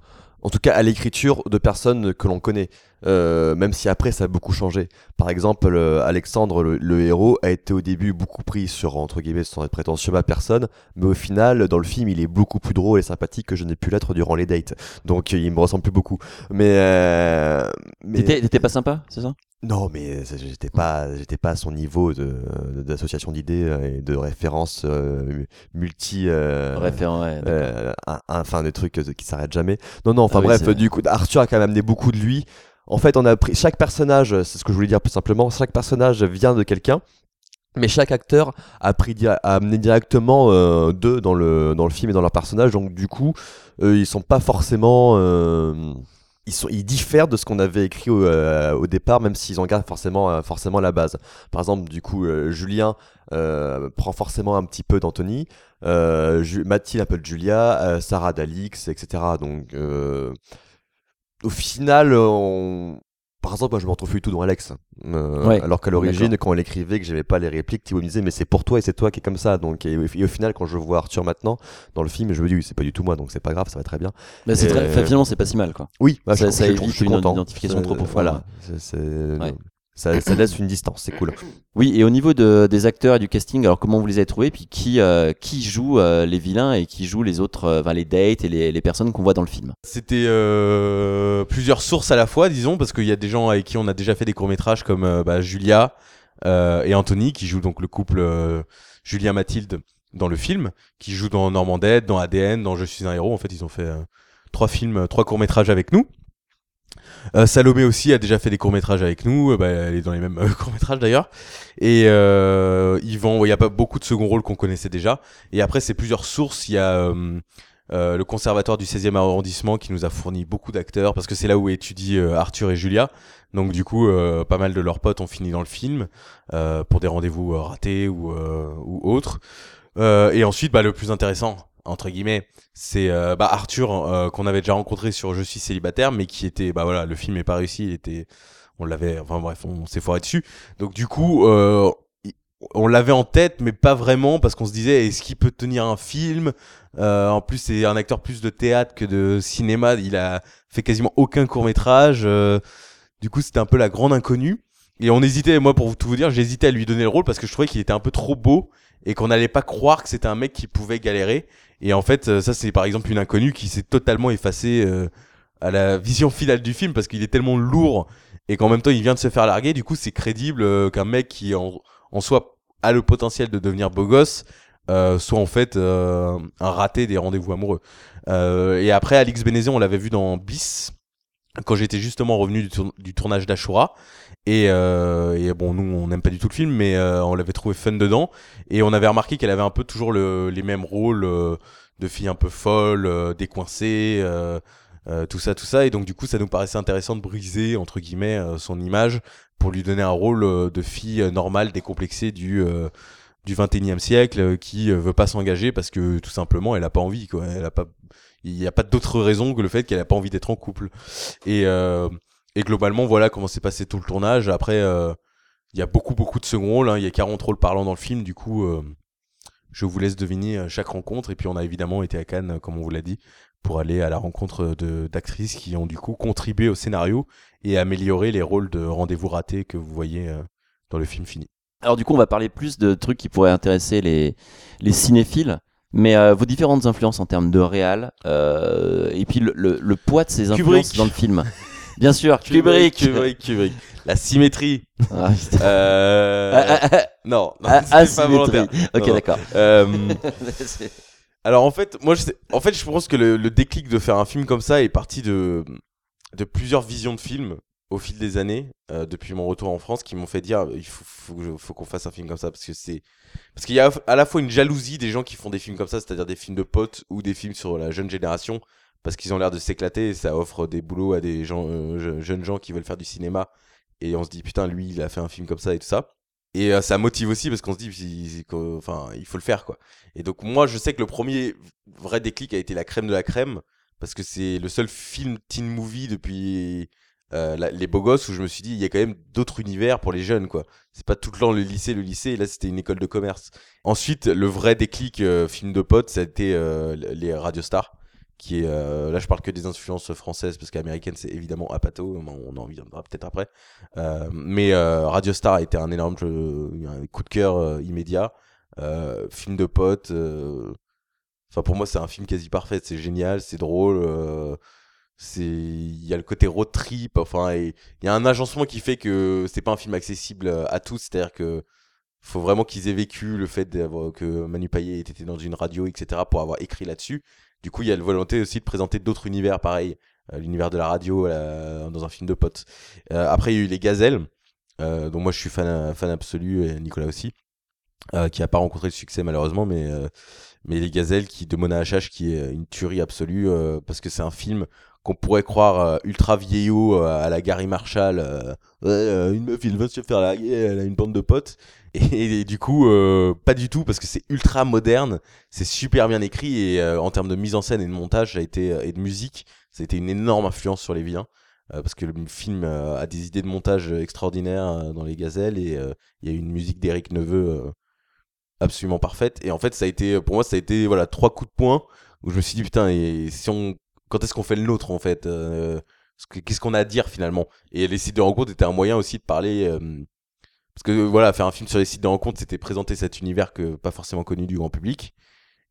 [SPEAKER 4] Euh, en tout cas, à l'écriture de personnes que l'on connaît. Euh, même si après ça a beaucoup changé. Par exemple, euh, Alexandre, le, héros, a été au début beaucoup pris sur, entre guillemets, sans être prétentieux ma personne, mais au final, dans le film, il est beaucoup plus drôle et sympathique que je n'ai pu l'être durant les dates. Donc, il me ressemble plus beaucoup. Mais. euh, mais...
[SPEAKER 2] T'étais pas sympa, c'est ça?
[SPEAKER 4] Non, mais j'étais pas, j'étais pas à son niveau de de- d'association d'idées euh, et de références euh, multi. euh,
[SPEAKER 2] Référent, ouais, d'accord.
[SPEAKER 4] euh, un- un- enfin, des trucs euh, qui s'arrêtent jamais. Non, non. Enfin
[SPEAKER 2] Ah
[SPEAKER 4] bref, du coup, Arthur a quand même amené beaucoup de lui. En fait, on a pris chaque personnage. C'est ce que je voulais dire plus simplement. Chaque personnage vient de quelqu'un. Mais chaque acteur a, pris, a amené directement euh, d'eux dans le, dans le film et dans leur personnage. Donc, du coup, euh, ils sont pas forcément. euh, ils, sont, ils diffèrent de ce qu'on avait écrit au, euh, au départ, même s'ils en gardent forcément, euh, forcément la base. Par exemple, du coup, euh, Julien euh, prend forcément un petit peu d'Anthony, euh, Mathilde un peu de Julia, euh, Sarah d'Alix, etc. Donc, au final, on... par exemple, moi je me retrouve plus tout dans Alex. Euh,
[SPEAKER 2] Ouais,
[SPEAKER 4] alors qu'à l'origine, quand elle écrivait, que j'aimais pas les répliques, Thibaut me disait, mais c'est pour toi et c'est toi qui est comme ça. Donc, et, et au final, quand je vois Arthur maintenant, dans le film, je me dis, oui, c'est pas du tout moi, donc c'est pas grave, ça va très bien.
[SPEAKER 2] Bah, c'est
[SPEAKER 4] Et-
[SPEAKER 2] très- enfin, finalement, c'est pas si mal, quoi.
[SPEAKER 4] Oui, bah,
[SPEAKER 2] Ça-
[SPEAKER 4] je,
[SPEAKER 2] ça
[SPEAKER 4] je- je-
[SPEAKER 2] évite
[SPEAKER 4] je suis
[SPEAKER 2] une
[SPEAKER 4] content.
[SPEAKER 2] identification trop profonde,
[SPEAKER 4] Voilà,
[SPEAKER 2] ouais.
[SPEAKER 4] C'est- c'est-
[SPEAKER 2] Ouais.
[SPEAKER 4] Ça, ça laisse une distance, c'est cool.
[SPEAKER 2] Oui, et au niveau de, des acteurs et du casting, alors comment vous les avez trouvés Puis qui, euh, qui joue euh, les vilains et qui joue les autres, euh, enfin, les dates et les, les personnes qu'on voit dans le film?
[SPEAKER 3] C'était euh, plusieurs sources à la fois, disons, parce qu'il y a des gens avec qui on a déjà fait des courts-métrages comme euh, bah, Julia et Anthony, qui jouent donc le couple euh, Julien-Mathilde dans le film, qui jouent dans Normandette, dans ADN, dans Je suis un héros. En fait, ils ont fait trois films, trois courts-métrages avec nous. Euh, Salomé aussi a déjà fait des courts-métrages avec nous, euh, bah, elle est dans les mêmes euh, *laughs* courts-métrages d'ailleurs. Et Yvan, il y a pas beaucoup de second rôles qu'on connaissait déjà. Et après, c'est plusieurs sources. Il y a le conservatoire du 16e arrondissement qui nous a fourni beaucoup d'acteurs parce que c'est là où étudient Arthur et Julia. Donc du coup, pas mal de leurs potes ont fini dans le film pour des rendez-vous ratés ou, ou autres. Et ensuite, bah, le plus intéressant, entre guillemets, c'est euh, bah, Arthur euh, qu'on avait déjà rencontré sur Je suis célibataire, mais qui était, bah voilà, le film est pas réussi, il était, on l'avait, enfin bref, on s'est foiré dessus. Donc du coup, euh, on l'avait en tête, mais pas vraiment parce qu'on se disait, est-ce qu'il peut tenir un film? En plus, c'est un acteur plus de théâtre que de cinéma. Il a fait quasiment aucun court métrage. du coup, c'était un peu la grande inconnue. Et on hésitait, moi pour tout vous dire, j'hésitais à lui donner le rôle parce que je trouvais qu'il était un peu trop beau et qu'on n'allait pas croire que c'était un mec qui pouvait galérer. Et en fait, euh, ça c'est par exemple une inconnue qui s'est totalement effacée euh, à la vision finale du film parce qu'il est tellement lourd et qu'en même temps il vient de se faire larguer. Du coup, c'est crédible euh, qu'un mec qui en, en soi a le potentiel de devenir beau gosse, soit en fait un raté des rendez-vous amoureux. Et après, Alix Bénézé, on l'avait vu dans Bis, quand j'étais justement revenu du tournage d'Ashura. Et, euh, et bon, nous, on n'aime pas du tout le film, mais euh, on l'avait trouvé fun dedans. Et on avait remarqué qu'elle avait un peu toujours le- les mêmes rôles euh, de fille un peu folle, décoincée, tout ça, tout ça. Et donc, du coup, ça nous paraissait intéressant de briser, entre guillemets, son image pour lui donner un rôle de fille normale, décomplexée du, du 21e siècle, qui euh, veut pas s'engager parce que tout simplement, elle a pas envie, quoi. Elle a pas, il n'y a pas d'autre raison que le fait qu'elle a pas envie d'être en couple. Et, et globalement, voilà comment s'est passé tout le tournage. Après, euh, il y a beaucoup, beaucoup de second rôles. hein. Il y a 40 rôles parlants dans le film. Du coup, euh, je vous laisse deviner euh, chaque rencontre. Et puis, on a évidemment été à Cannes, comme on vous l'a dit, pour aller à la rencontre de d'actrices qui ont du coup contribué au scénario et amélioré les rôles de rendez-vous ratés que vous voyez euh, dans le film fini.
[SPEAKER 2] Alors du coup, on va parler plus de trucs qui pourraient intéresser les, les cinéphiles. Mais euh, vos différentes influences en termes de réal euh, et puis le, le- le poids de ces influences
[SPEAKER 3] Kubrick.
[SPEAKER 2] dans le film. *laughs* Bien sûr, Kubrick.
[SPEAKER 3] Kubrick, Kubrick. La symétrie.
[SPEAKER 2] Ah.
[SPEAKER 3] Euh,
[SPEAKER 2] Ah, ah,
[SPEAKER 3] non, non pas volontaire.
[SPEAKER 2] Ok, d'accord.
[SPEAKER 3] Euh,
[SPEAKER 2] C'est- *laughs*
[SPEAKER 3] alors en fait, moi, je sais- en fait, je pense que le, le déclic de faire un film comme ça est parti de de plusieurs visions de films au fil des années, euh, depuis mon retour en France, qui m'ont fait dire il faut, faut qu'on fasse un film comme ça parce que c'est parce qu'il y a à la fois une jalousie des gens qui font des films comme ça, c'est-à-dire des films de potes ou des films sur la jeune génération, parce qu'ils ont l'air de s'éclater ça offre des boulots à des euh, je- jeunes gens qui veulent faire du cinéma. Et on se dit putain, lui, il a fait un film comme ça et tout ça. Et euh, ça motive aussi parce qu'on se dit, il- il- faut le faire quoi. Et donc moi, je sais que le premier vrai déclic a été la crème de la crème parce que c'est le seul film teen movie depuis euh, les beaux gosses où je me suis dit, il y a quand même d'autres univers pour les jeunes quoi. C'est pas tout le temps le lycée, le lycée. Là, c'était une école de commerce. Ensuite, le vrai déclic film de potes, ça a été les Radio Stars qui est euh, là je parle que des influences françaises parce qu'américaine c'est évidemment Apato on en reviendra peut-être après. Euh, mais euh, Radio Star a été un énorme coup de cœur immédiat. Film de potes enfin pour moi c'est un film quasi parfait. C'est génial c'est drôle c'est il y a le côté road trip enfin il y a un agencement qui fait que c'est pas un film accessible à tous. C'est à dire que faut vraiment qu'ils aient vécu le fait que Manu Payet ait été dans une radio etc pour avoir écrit là-dessus du coup, il y a la volonté aussi de présenter d'autres univers, pareil, euh, l'univers de la radio euh, dans un film de potes. Euh, après, il y a eu les Gazelles, dont moi je suis fan, absolu, et Nicolas aussi, qui a pas rencontré le succès malheureusement, mais les Gazelles qui de Mona HH, qui est une tuerie absolue, parce que c'est un film qu'on pourrait croire euh, ultra vieillot euh, à la Gary Marshall. euh, une meuf, il va se faire larguer, elle a une bande de potes. Et, du coup, pas du tout, parce que c'est ultra moderne, c'est super bien écrit, et en termes de mise en scène et de montage, ça a été, et de musique, ça a été une énorme influence sur les vilains. parce que le film a des idées de montage extraordinaires dans les gazelles, et il y a une musique d'Éric Neveu absolument parfaite. Et en fait, ça a été, pour moi, ça a été voilà, trois coups de poing, où je me suis dit, putain, et si on, quand est-ce qu'on fait le nôtre, en fait euh, Qu'est-ce qu'on a à dire finalement? Et les sites de rencontres étaient un moyen aussi de parler. euh, parce que voilà, faire un film sur les sites de rencontres, c'était présenter cet univers que pas forcément connu du grand public.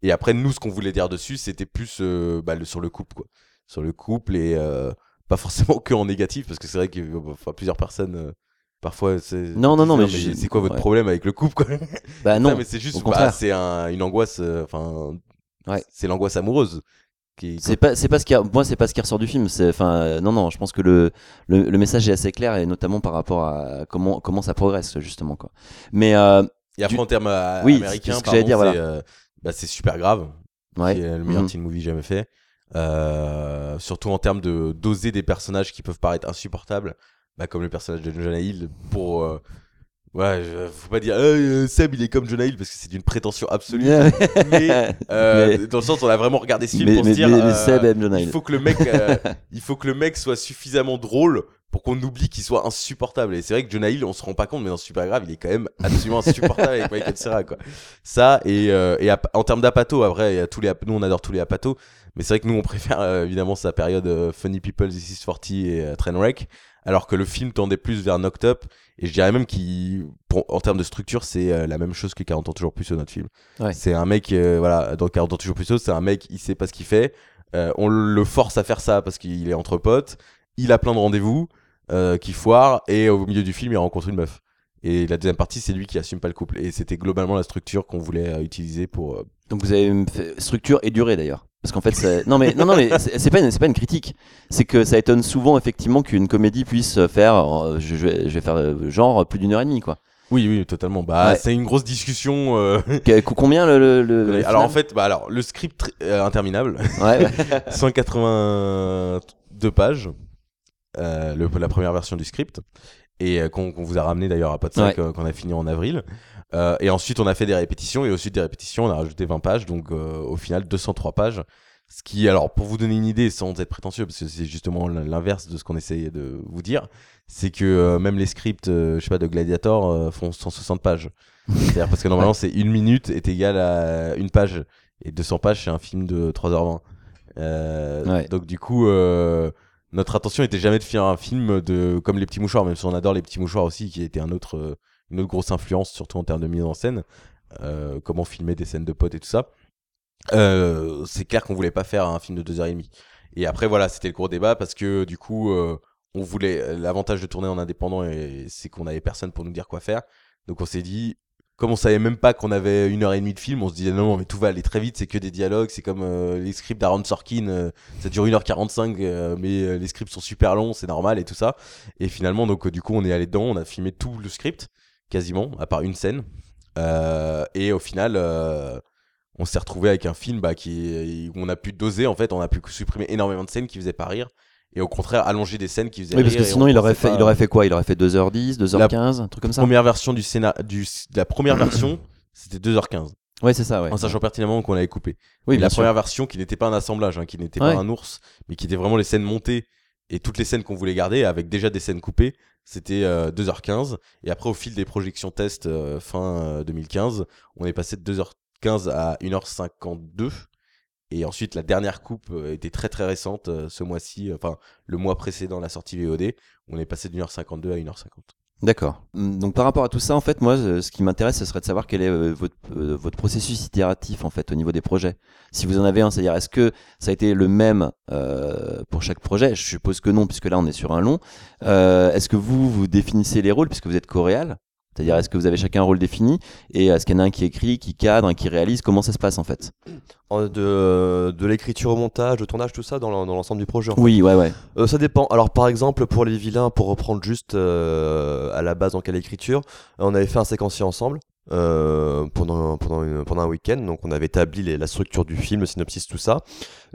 [SPEAKER 3] Et après, nous, ce qu'on voulait dire dessus, c'était plus euh, bah, le- sur le couple, quoi. Sur le couple et *laughs* pas forcément que en négatif, parce que c'est vrai que euh, enfin, plusieurs personnes. Parfois, c'est.
[SPEAKER 2] Non, non, non,
[SPEAKER 3] disent,
[SPEAKER 2] mais j'ai-
[SPEAKER 3] c'est quoi votre
[SPEAKER 2] ouais.
[SPEAKER 3] problème avec le couple, quoi?
[SPEAKER 2] Bah non,
[SPEAKER 3] mais c'est juste, bah, c'est un- une angoisse, enfin, c'est l'angoisse amoureuse. Qui,
[SPEAKER 2] C'est pas, c'est pas ce qui, a- moi, c'est pas ce qui ressort du film. C'est, enfin, euh, non, non, je pense que le, le, le message est assez clair et notamment par rapport à comment, comment ça progresse justement, quoi. Mais euh,
[SPEAKER 3] Et après,
[SPEAKER 2] du-
[SPEAKER 3] en termes euh,
[SPEAKER 2] oui,
[SPEAKER 3] américains,
[SPEAKER 2] c'est ce que j'allais dire,
[SPEAKER 3] c'est,
[SPEAKER 2] voilà.
[SPEAKER 3] euh, bah, c'est super grave.
[SPEAKER 2] Ouais.
[SPEAKER 3] Qui est le meilleur
[SPEAKER 2] Mhm.
[SPEAKER 3] teen movie jamais fait. Surtout en termes de doser des personnages qui peuvent paraître insupportables, bah, comme le personnage de Jonah Hill pour. Euh, ouais, je- faut pas dire Ah, euh, Seb il est comme Jonah Hill parce que c'est d'une prétention absolue. mais, euh, *laughs*
[SPEAKER 2] Mais-
[SPEAKER 3] dans le sens, on a vraiment regardé ce film
[SPEAKER 2] Mais-
[SPEAKER 3] pour
[SPEAKER 2] mais-
[SPEAKER 3] se dire euh,
[SPEAKER 2] Seb aime Jonah
[SPEAKER 3] il faut que le mec, euh, *laughs* il faut que le mec soit suffisamment drôle pour qu'on oublie qu'il soit insupportable. Et c'est vrai que Jonah Hill, on se rend pas compte, mais dans Super Grave, il est quand même absolument insupportable avec Michael Cera, quoi. Ça, et, euh, et en termes d'apato, après, il y a tous les, nous on adore tous les apatos, mais c'est vrai que nous on préfère euh, évidemment sa période euh, Funny People, This is 40 et euh, Trainwreck, alors que le film tendait plus vers Knocked Up, et je dirais même qu'il, pour- en termes de structure, c'est euh, la même chose que 40 ans toujours plus tôt, notre film.
[SPEAKER 2] Ouais.
[SPEAKER 3] C'est un mec, euh, voilà, dans 40 ans toujours plus tôt, c'est un mec, il sait pas ce qu'il fait, euh, on le force à faire ça parce qu'il est entre potes, il a plein de rendez-vous euh, qui foirent, et au milieu du film, il rencontre une meuf. Et la deuxième partie, c'est lui qui assume pas le couple. Et c'était globalement la structure qu'on voulait euh, utiliser pour. euh,
[SPEAKER 2] Donc vous avez fait structure et durée d'ailleurs. Parce qu'en fait, c'est- non mais non non mais c'est pas une, c'est pas une critique. C'est que ça étonne souvent effectivement qu'une comédie puisse faire, euh, je, je vais, je vais faire euh, genre plus d'une heure et demie quoi.
[SPEAKER 3] Oui, oui, totalement. Bah,
[SPEAKER 2] Ouais.
[SPEAKER 3] c'est une grosse discussion. euh,
[SPEAKER 2] Combien le, le- *laughs*
[SPEAKER 3] alors en fait, bah alors le script euh, interminable.
[SPEAKER 2] Ouais, *laughs* ouais.
[SPEAKER 3] 182 pages. euh, le- la première version du script et qu'on vous a ramené d'ailleurs à euh, qu'on a fini en avril. Euh, et ensuite, on a fait des répétitions et au suite des répétitions, on a rajouté 20 pages, donc euh, au final 203 pages. Ce qui, alors, pour vous donner une idée, sans être prétentieux, parce que c'est justement l'inverse de ce qu'on essayait de vous dire, c'est que euh, même les scripts, euh, je sais pas, de Gladiator euh, font 160 pages. C'est-à-dire parce que normalement, c'est une minute est égale à une page. Et 200 pages, c'est un film de 3h20. Euh,
[SPEAKER 2] Ouais.
[SPEAKER 3] Donc, du coup, euh, notre intention était jamais de faire un film de comme Les Petits Mouchoirs, même si on adore Les Petits Mouchoirs aussi, qui était un autre, euh, une autre grosse influence, surtout en termes de mise en scène. Euh, comment filmer des scènes de potes et tout ça. Euh, c'est clair qu'on voulait pas faire un film de 2h30. Et après, voilà, c'était le gros débat parce que du coup, euh, on voulait. L'avantage de tourner en indépendant, et c'est qu'on avait personne pour nous dire quoi faire. Donc on s'est dit, comme on savait même pas qu'on avait une heure et demie de film, on se disait non, mais tout va aller très vite, c'est que des dialogues, c'est comme les scripts d'Aaron Sorkin, ça dure 1h45, euh, mais les scripts sont super longs, c'est normal et tout ça. Et finalement, donc du coup, on est allé dedans, on a filmé tout le script, quasiment, à part une scène. Euh, et au final, euh, on s'est retrouvé avec un film bah, qui, où on a pu doser, en fait, on a pu supprimer énormément de scènes qui faisaient pas rire. Et au contraire, allonger des scènes qui faisaient
[SPEAKER 2] Oui, parce
[SPEAKER 3] rire.
[SPEAKER 2] que sinon
[SPEAKER 3] on
[SPEAKER 2] il aurait fait,
[SPEAKER 3] pas-
[SPEAKER 2] il aurait fait quoi? Il aurait fait 2h10, 2h15, un truc comme ça?
[SPEAKER 3] Première version du du, la première version, c'était 2h15.
[SPEAKER 2] Ouais, c'est ça, ouais.
[SPEAKER 3] En sachant pertinemment qu'on l'avait coupé.
[SPEAKER 2] Oui,
[SPEAKER 3] la
[SPEAKER 2] sûr.
[SPEAKER 3] première version qui n'était pas un assemblage, hein, qui n'était
[SPEAKER 2] Ouais.
[SPEAKER 3] pas un ours, mais qui était vraiment les scènes montées et toutes les scènes qu'on voulait garder avec déjà des scènes coupées, c'était euh, 2h15. Et après, au fil des projections test euh, fin euh, 2015, on est passé de 2h15 à 1h52. Et ensuite, la dernière coupe euh, était très très récente euh, ce mois-ci, enfin le mois précédent la sortie VOD. On est passé de 1h52 à 1h50.
[SPEAKER 2] D'accord. Hum, Donc par rapport à tout ça, en fait, moi, ce qui m'intéresse, ce serait de savoir quel est euh, votre, euh, votre processus itératif, en fait, au niveau des projets. Si vous en avez un, c'est-à-dire, est-ce que ça a été le même euh, pour chaque projet? Je suppose que non, puisque là, on est sur un long. Est-ce que vous, vous définissez les rôles, puisque vous êtes coréal? C'est-à-dire, est-ce que vous avez chacun un rôle défini Et est-ce qu'il y en a un qui écrit, qui cadre, qui réalise Comment ça se passe, en fait?
[SPEAKER 4] De, de l'écriture au montage, de tournage, tout ça dans l'en- dans l'ensemble du projet. en fait.
[SPEAKER 2] Oui, ouais, ouais.
[SPEAKER 4] Euh, ça dépend. Alors par exemple pour les vilains, pour reprendre juste euh, à la base en quelle écriture, on avait fait un séquencier ensemble. euh, pendant, pendant, une- pendant un week-end, donc on avait établi les- la structure du film, le synopsis, tout ça.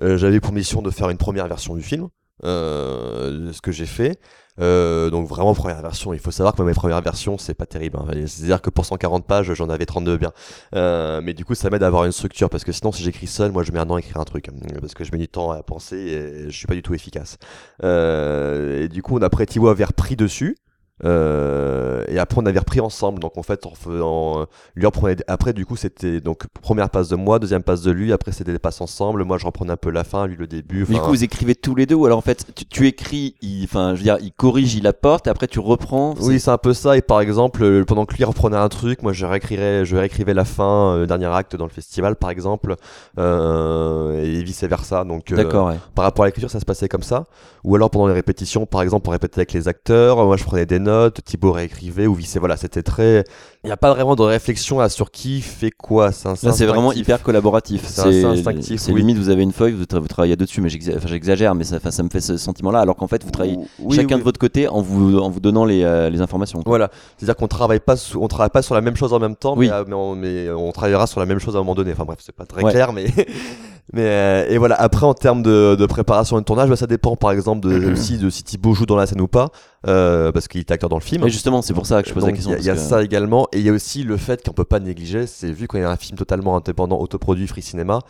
[SPEAKER 4] J'avais pour mission de faire une première version du film, euh, ce que j'ai fait. Euh, donc vraiment première version, il faut savoir que mes premières versions c'est pas terrible. hein. C'est-à-dire que pour 140 pages j'en avais 32 bien. Euh, mais du coup ça m'aide à avoir une structure parce que sinon si j'écris seul, moi je mets un an à écrire un truc parce que je mets du temps à penser et je suis pas du tout efficace. Et du coup on après Thibaut avait repris dessus. Euh, et après on avait repris ensemble donc en fait en faisant lui reprenait après du coup c'était donc première passe de moi deuxième passe de lui après c'était des passes ensemble moi je reprenais un peu la fin lui le début
[SPEAKER 2] Du coup, vous écrivez tous les deux ou alors en fait, tu, tu écris, il- enfin, je veux dire, il corrige, il apporte, et après tu reprends.
[SPEAKER 4] Oui, c'est un peu ça. Et par exemple, euh, pendant que lui reprenait un truc, moi je réécrirais, je réécrivais la fin, euh, dernier acte dans le festival, par exemple, euh, et vice versa. Donc, euh,
[SPEAKER 2] D'accord, ouais.
[SPEAKER 4] par rapport à l'écriture, ça se passait comme ça. Ou alors pendant les répétitions, par exemple, on répétait avec les acteurs, moi je prenais des notes, Thibaut réécrivait, ou vice voilà, c'était très. Il n'y a pas vraiment de réflexion à sur qui fait quoi. C'est un-
[SPEAKER 2] Là, c'est vraiment hyper collaboratif.
[SPEAKER 4] C'est instinctif.
[SPEAKER 2] C'est
[SPEAKER 4] oui.
[SPEAKER 2] limite, vous avez une feuille, vous, tra- vous travaillez dessus, mais j'exagère, mais ça, me fait ce sentiment-là, alors qu'en fait, vous travaillez
[SPEAKER 4] Oui,
[SPEAKER 2] chacun
[SPEAKER 4] oui.
[SPEAKER 2] de votre côté en vous, en vous donnant les, euh, les informations. quoi.
[SPEAKER 4] Voilà, c'est-à-dire qu'on travaille pas, on travaille pas sur la même chose en même temps, mais, euh, mais on, mais on travaillera sur la même chose à un moment donné. Enfin bref, c'est pas très
[SPEAKER 2] Ouais.
[SPEAKER 4] clair, mais *laughs* mais euh, et voilà. Après, en termes de, de préparation et de tournage, bah, ça dépend. Par exemple, de *clears throat* si de si Thibaut joue dans la scène ou pas, euh, parce qu'il était acteur dans le film.
[SPEAKER 2] Et justement, c'est pour ça que je pose la
[SPEAKER 4] Donc,
[SPEAKER 2] question.
[SPEAKER 4] Il y a, il y a
[SPEAKER 2] parce que-
[SPEAKER 4] ça également, et il y a aussi le fait qu'on peut pas négliger, c'est vu qu'on a un film totalement indépendant, autoproduit, free cinéma,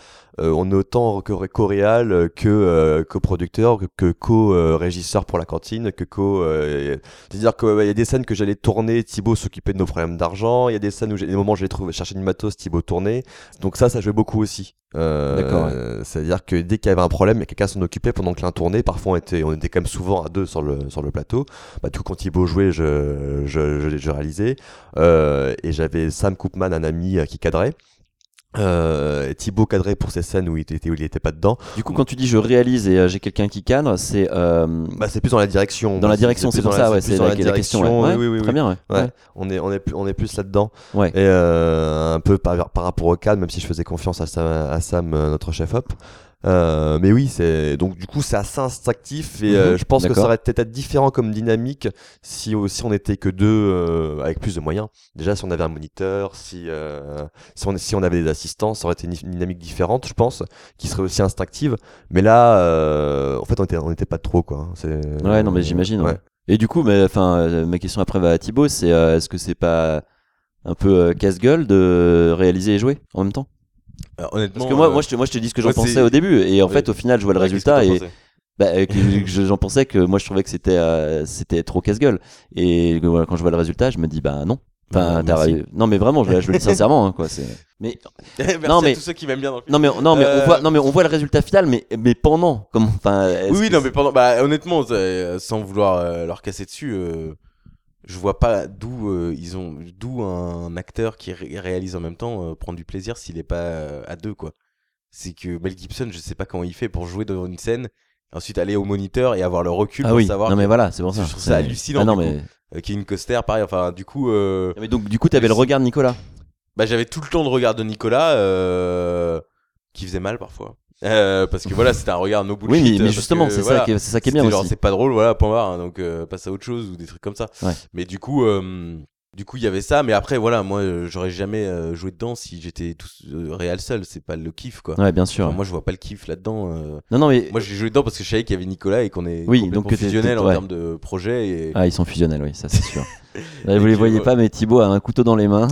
[SPEAKER 4] euh, on est autant co- co-réal que euh, co-producteur, que, co-régisseur pour la cantine, que co. euh, C'est-à-dire qu'il y a des scènes que j'allais tourner, Thibaut s'occupait de nos problèmes d'argent. Il y a des scènes où j'ai des moments où j'allais chercher du matos, Thibaut tournait. Donc ça, ça jouait beaucoup aussi. Euh,
[SPEAKER 2] D'accord,
[SPEAKER 4] C'est-à-dire que dès qu'il y avait un problème, quelqu'un s'en occupait pendant que l'un tournait. Parfois, on était, on était quand même souvent à deux sur le sur le plateau. Bah, tout quand Thibaut jouait, je je, je, je réalisais. Euh, et j'avais Sam Koopman, un ami euh, qui cadrait. Euh, Thibaut cadrait pour ces scènes où il était, où il était pas dedans.
[SPEAKER 2] Du coup, quand tu dis je réalise et euh, j'ai quelqu'un qui cadre, c'est. euh,
[SPEAKER 4] Bah, c'est plus dans la direction.
[SPEAKER 2] Dans la
[SPEAKER 4] C'est-
[SPEAKER 2] direction, c'est pour ça,
[SPEAKER 4] la-
[SPEAKER 2] ouais,
[SPEAKER 4] c'est dans
[SPEAKER 2] la- la question,
[SPEAKER 4] direction,
[SPEAKER 2] ouais.
[SPEAKER 4] oui, oui, oui,
[SPEAKER 2] Très
[SPEAKER 4] oui.
[SPEAKER 2] bien, ouais. Ouais.
[SPEAKER 4] On est, on est, plus- on est plus là-dedans.
[SPEAKER 2] Ouais.
[SPEAKER 4] Et euh, un peu par, par rapport au cadre, même si je faisais confiance à Sam, à Sam, notre chef op. Euh, mais oui, c'est donc du coup c'est assez instinctif et euh,
[SPEAKER 2] Mhm,
[SPEAKER 4] je pense que ça aurait peut-être être différent comme dynamique si aussi on n'était que deux euh, avec plus de moyens. Déjà si on avait un moniteur, si euh, si on si on avait des assistants, ça aurait été une, dynamique différente, je pense, qui serait aussi instinctive. Mais là, euh, en fait, on était on était pas trop quoi. C'est
[SPEAKER 2] Ouais, non, mais j'imagine. ouais.
[SPEAKER 4] ouais.
[SPEAKER 2] Et du coup, mais, enfin, ma question après va à Thibaut, c'est euh, est-ce que c'est pas un peu casse-gueule de réaliser et jouer en même temps?
[SPEAKER 3] Honnêtement,
[SPEAKER 2] Parce que moi,
[SPEAKER 3] euh,
[SPEAKER 2] moi, je te, moi, je te dis ce que j'en pensais au début, et en
[SPEAKER 3] Oui.
[SPEAKER 2] fait, au final, je vois le
[SPEAKER 3] Ouais,
[SPEAKER 2] résultat et bah, euh, *laughs* j'en pensais que moi, je trouvais que c'était euh, c'était trop casse-gueule. Et voilà, quand je vois le résultat, je me dis bah non. Enfin, non mais vraiment, je, je le dis *laughs* sincèrement, hein, quoi. C'est. *laughs* Mais
[SPEAKER 3] Merci
[SPEAKER 2] non
[SPEAKER 3] à
[SPEAKER 2] mais
[SPEAKER 3] tous ceux qui m'aiment bien dans le
[SPEAKER 2] non mais non mais
[SPEAKER 3] Euh,
[SPEAKER 2] on voit non mais on voit le résultat final, mais mais pendant comme enfin.
[SPEAKER 3] Oui, oui, non, mais pendant, bah, honnêtement, euh, sans vouloir euh, leur casser dessus, euh, je vois pas d'où euh, ils ont, d'où un acteur qui ré- réalise en même temps euh, prend du plaisir s'il est pas euh, à deux, quoi. C'est que Mel Gibson, je sais pas comment il fait pour jouer devant une scène, ensuite aller au moniteur et avoir le recul
[SPEAKER 2] Ah
[SPEAKER 3] pour
[SPEAKER 2] oui,
[SPEAKER 3] savoir.
[SPEAKER 2] non, mais voilà, c'est pour ça.
[SPEAKER 3] Je trouve
[SPEAKER 2] C'est-
[SPEAKER 3] ça hallucinant.
[SPEAKER 2] Ah non, mais-.
[SPEAKER 3] Euh, Kevin Costner, pareil. Enfin, du coup. euh,
[SPEAKER 2] Mais donc du coup, t'avais le regard de Nicolas.
[SPEAKER 3] bah, j'avais tout le temps le regard de Nicolas, euh, qui faisait mal parfois. Euh, parce que voilà, c'était un regard no bullshit.
[SPEAKER 2] Oui, mais- justement, c'est ça qui est- c'est ça qui est bien
[SPEAKER 3] genre. C'est pas drôle, voilà, point barre. hein, donc euh, passe à autre chose ou des trucs comme ça.
[SPEAKER 2] Ouais.
[SPEAKER 3] Mais du coup, euh, du coup, il y avait ça. Mais après, voilà, moi, euh, j'aurais jamais euh, joué dedans si j'étais tout euh, réel seul. C'est pas le kiff, quoi.
[SPEAKER 2] Ouais, bien sûr.
[SPEAKER 3] Enfin, moi, je vois pas le kiff là-dedans. euh.
[SPEAKER 2] Non, non, mais-
[SPEAKER 3] moi, j'ai joué dedans parce que je savais qu'il y avait Nicolas et qu'on est
[SPEAKER 2] Oui, donc que t'es-
[SPEAKER 3] fusionnel en
[SPEAKER 2] ouais.
[SPEAKER 3] termes de projet. Et...
[SPEAKER 2] Ah, ils sont fusionnels, oui, ça c'est sûr.
[SPEAKER 3] Et *laughs*
[SPEAKER 2] vous les voyez pas, mais Thibaut a un couteau dans les mains.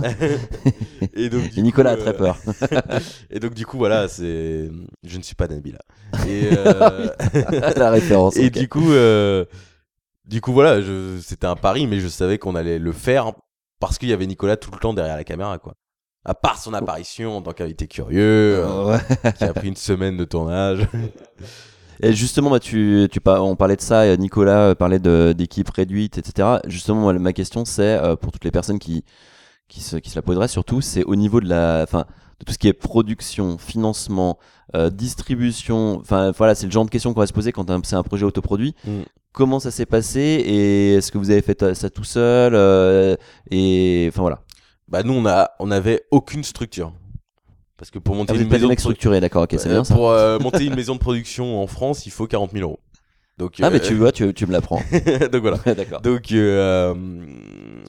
[SPEAKER 2] *laughs*
[SPEAKER 3] et donc, du
[SPEAKER 2] Nicolas
[SPEAKER 3] coup,
[SPEAKER 2] a très peur. *laughs*
[SPEAKER 3] et donc, du coup, voilà, c'est. Je ne suis pas Nabila. Et. euh,
[SPEAKER 2] La référence,
[SPEAKER 3] Et
[SPEAKER 2] ok.
[SPEAKER 3] du coup, euh, du coup, voilà, je... c'était un pari, mais je savais qu'on allait le faire parce qu'il y avait Nicolas tout le temps derrière la caméra, quoi. À part son apparition en tant qu'invité curieux, euh,
[SPEAKER 2] Ouais. *laughs*
[SPEAKER 3] qui a pris une semaine de tournage.
[SPEAKER 2] Et justement, bah, tu, on parlait de ça, et Nicolas euh, parlait d'équipe réduite, etc. Justement, ma question, c'est euh, pour toutes les personnes qui, qui, se, qui se la poseraient, surtout, c'est au niveau de la, enfin, de tout ce qui est production, financement, euh, distribution. Enfin, voilà, c'est le genre de questions qu'on va se poser quand c'est un projet autoproduit.
[SPEAKER 3] Mm.
[SPEAKER 2] Comment ça s'est passé et est-ce que vous avez fait ça tout seul euh, Et enfin voilà.
[SPEAKER 3] Bah, nous, on, a, on avait aucune structure. Parce que pour monter
[SPEAKER 2] Ah,
[SPEAKER 3] une maison de
[SPEAKER 2] structurés, d'accord, ok, c'est
[SPEAKER 3] Euh,
[SPEAKER 2] bien ça.
[SPEAKER 3] Pour euh, monter une maison de production en France, il faut 40 000 euros. Donc,
[SPEAKER 2] Ah,
[SPEAKER 3] euh,
[SPEAKER 2] mais tu vois, tu, tu me l'apprends. *laughs*
[SPEAKER 3] Donc voilà. *laughs*
[SPEAKER 2] D'accord.
[SPEAKER 3] Donc euh,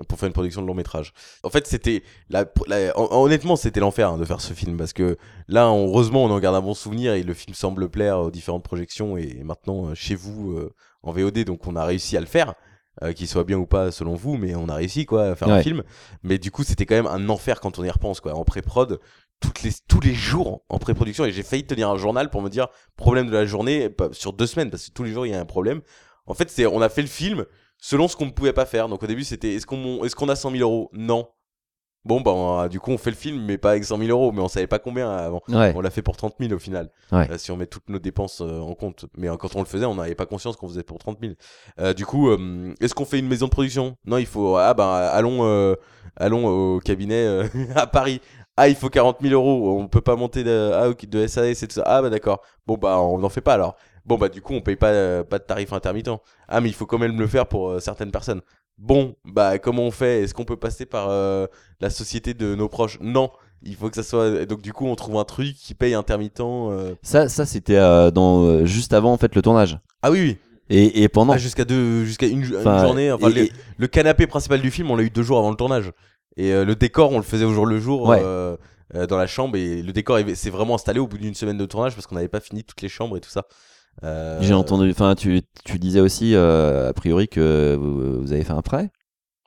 [SPEAKER 3] pour faire une production de long métrage. En fait, c'était la, la- hon- honnêtement, c'était l'enfer hein, de faire ce film parce que là, on- heureusement, on en garde un bon souvenir et le film semble plaire aux différentes projections et maintenant euh, chez vous euh, en VOD, donc on a réussi à le faire. euh, qu'il soit bien ou pas selon vous, mais on a réussi quoi à faire un film. Mais du coup, c'était quand même un enfer quand on y repense quoi. En pré-prod, toutes les, tous les jours en pré-production, et j'ai failli tenir un journal pour me dire problème de la journée sur deux semaines parce que tous les jours il y a un problème. En fait, c'est on a fait le film selon ce qu'on ne pouvait pas faire. Donc au début, c'était est-ce qu'on est-ce qu'on a 100 000 euros? Non. Bon, bah, on- du coup, on fait le film, mais pas avec 100 000 euros. Mais on savait pas combien avant.
[SPEAKER 2] Ouais.
[SPEAKER 3] On l'a fait pour 30 000 au final.
[SPEAKER 2] Ouais.
[SPEAKER 3] Euh, si on met toutes nos dépenses euh, en compte. Mais euh, quand on le faisait, on n'avait pas conscience qu'on faisait pour 30 000. Euh, du coup, est-ce qu'on fait une maison de production? Non, il faut. Ah, bah, allons, allons au cabinet *laughs* à Paris. Ah, il faut 40 000 euros. On peut pas monter de, ah, ok, de SAS et tout ça. Ah, bah, d'accord. Bon, bah, on n'en fait pas alors. Bon, bah, du coup, on paye pas, euh, pas de tarif intermittent. Ah, mais il faut quand même le faire pour euh, certaines personnes. Bon, bah, comment on fait? Est-ce qu'on peut passer par euh, la société de nos proches? Non. Il faut que ça soit. Donc, du coup, on trouve un truc qui paye intermittent. euh.
[SPEAKER 2] Ça, ça c'était euh, dans euh, juste avant en fait le tournage.
[SPEAKER 3] Ah oui, oui.
[SPEAKER 2] Et, et pendant.
[SPEAKER 3] Ah, jusqu'à deux, jusqu'à une, une
[SPEAKER 2] Enfin,
[SPEAKER 3] journée. Enfin,
[SPEAKER 2] et-
[SPEAKER 3] le,
[SPEAKER 2] et-
[SPEAKER 3] le canapé principal du film, on l'a eu deux jours avant le tournage. Et euh, le décor, on le faisait au jour le jour
[SPEAKER 2] Ouais.
[SPEAKER 3] euh, euh, dans la chambre. Et le décor est- s'est vraiment installé au bout d'une semaine de tournage parce qu'on n'avait pas fini toutes les chambres et tout ça. Euh,
[SPEAKER 2] J'ai entendu. Enfin, tu, tu disais aussi euh, a priori que vous, vous avez fait un prêt?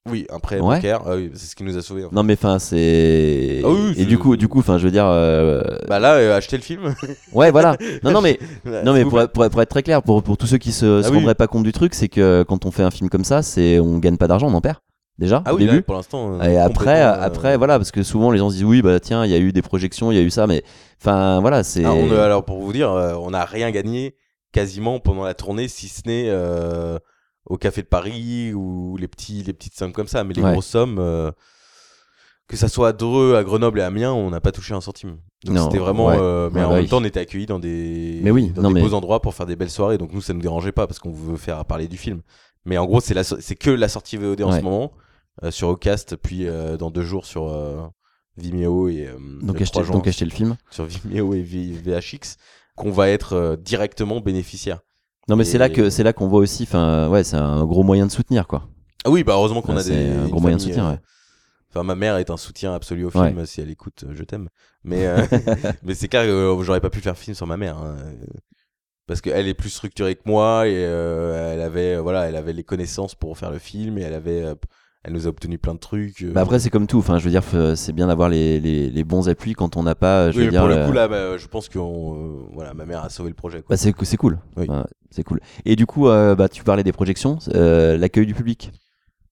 [SPEAKER 3] Oui, un prêt
[SPEAKER 2] Ouais.
[SPEAKER 3] bancaire. Oui, c'est ce qui nous a sauvés. en fait.
[SPEAKER 2] Non mais enfin c'est.
[SPEAKER 3] Ah oui,
[SPEAKER 2] et du coup, du coup, enfin, je veux dire. euh,
[SPEAKER 3] Bah là, euh, acheter le film. *laughs*
[SPEAKER 2] Ouais, voilà. Non, non, mais,
[SPEAKER 3] Ouais, *laughs*
[SPEAKER 2] non, mais pour,
[SPEAKER 3] plaît.
[SPEAKER 2] pour, pour être très clair, pour, pour tous ceux qui se, se
[SPEAKER 3] Ah oui.
[SPEAKER 2] rendraient pas compte du truc, c'est que quand on fait un film comme ça, c'est on gagne pas d'argent, on en perd. Déjà,
[SPEAKER 3] Ah
[SPEAKER 2] au
[SPEAKER 3] oui, là,
[SPEAKER 2] début.
[SPEAKER 3] pour l'instant, euh,
[SPEAKER 2] Et après,
[SPEAKER 3] euh,
[SPEAKER 2] après, voilà, parce que souvent les gens se disent oui, bah tiens, il y a eu des projections, il y a eu ça, mais enfin voilà, c'est.
[SPEAKER 3] Ah, alors pour vous dire, euh, on n'a rien gagné quasiment pendant la tournée, si ce n'est euh, au Café de Paris ou les petits, les petites sommes comme ça, mais les
[SPEAKER 2] Ouais.
[SPEAKER 3] grosses sommes. euh, que ça soit à Dreux, à Grenoble et à Amiens, on n'a pas touché un centime. Donc c'était vraiment.
[SPEAKER 2] ouais.
[SPEAKER 3] euh, mais
[SPEAKER 2] Ouais,
[SPEAKER 3] en
[SPEAKER 2] bah
[SPEAKER 3] même
[SPEAKER 2] oui.
[SPEAKER 3] temps, on était accueillis dans des,
[SPEAKER 2] Mais oui,
[SPEAKER 3] dans
[SPEAKER 2] non,
[SPEAKER 3] des
[SPEAKER 2] mais-
[SPEAKER 3] beaux endroits pour faire des belles soirées. Donc nous, ça nous dérangeait pas parce qu'on veut faire parler du film. Mais en gros, c'est la so- c'est que la sortie VOD en ce moment sur Ocast, puis dans deux jours sur Vimeo et euh,
[SPEAKER 2] Donc
[SPEAKER 3] le
[SPEAKER 2] acheter,
[SPEAKER 3] 3 juin
[SPEAKER 2] donc acheter le film.
[SPEAKER 3] sur Vimeo et V- VHX qu'on va être euh, directement bénéficiaire.
[SPEAKER 2] Non, mais c'est là que c'est là qu'on voit aussi. Enfin, ouais, c'est un gros moyen de soutenir, quoi.
[SPEAKER 3] Ah oui, bah heureusement qu'on a
[SPEAKER 2] c'est
[SPEAKER 3] des
[SPEAKER 2] un gros moyen de soutien,
[SPEAKER 3] euh,
[SPEAKER 2] ouais.
[SPEAKER 3] Enfin, ma mère est un soutien absolu au
[SPEAKER 2] Ouais.
[SPEAKER 3] film. Si elle écoute, euh, je t'aime. Mais euh, *laughs* *laughs* mais c'est clair que j'aurais pas pu faire film sans ma mère. hein. Parce qu'elle est plus structurée que moi et euh, elle avait voilà, elle avait les connaissances pour faire le film et elle avait elle nous a obtenu plein de trucs. euh.
[SPEAKER 2] Bah après, c'est comme tout. Enfin, je veux dire, f- c'est bien d'avoir les, les, les bons appuis quand on n'a pas. Je
[SPEAKER 3] Oui,
[SPEAKER 2] veux dire,
[SPEAKER 3] pour le
[SPEAKER 2] le-
[SPEAKER 3] coup là, bah, je pense que euh, voilà, ma mère a sauvé le projet.
[SPEAKER 2] Bah, c'est cool.
[SPEAKER 3] Oui.
[SPEAKER 2] C'est cool. Et du coup, euh, bah, tu parlais des projections, euh, l'accueil du public.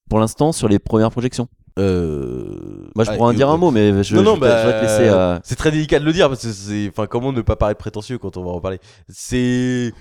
[SPEAKER 2] Pour l'instant, sur les premières projections.
[SPEAKER 3] Euh...
[SPEAKER 2] Moi, je
[SPEAKER 3] ah,
[SPEAKER 2] pourrais en dire un mot, mais je,
[SPEAKER 3] non, non,
[SPEAKER 2] je, je vais
[SPEAKER 3] bah,
[SPEAKER 2] te laisser. euh,
[SPEAKER 3] C'est très délicat de le dire parce que c'est, enfin, comment ne pas paraître prétentieux quand on va en parler? C'est,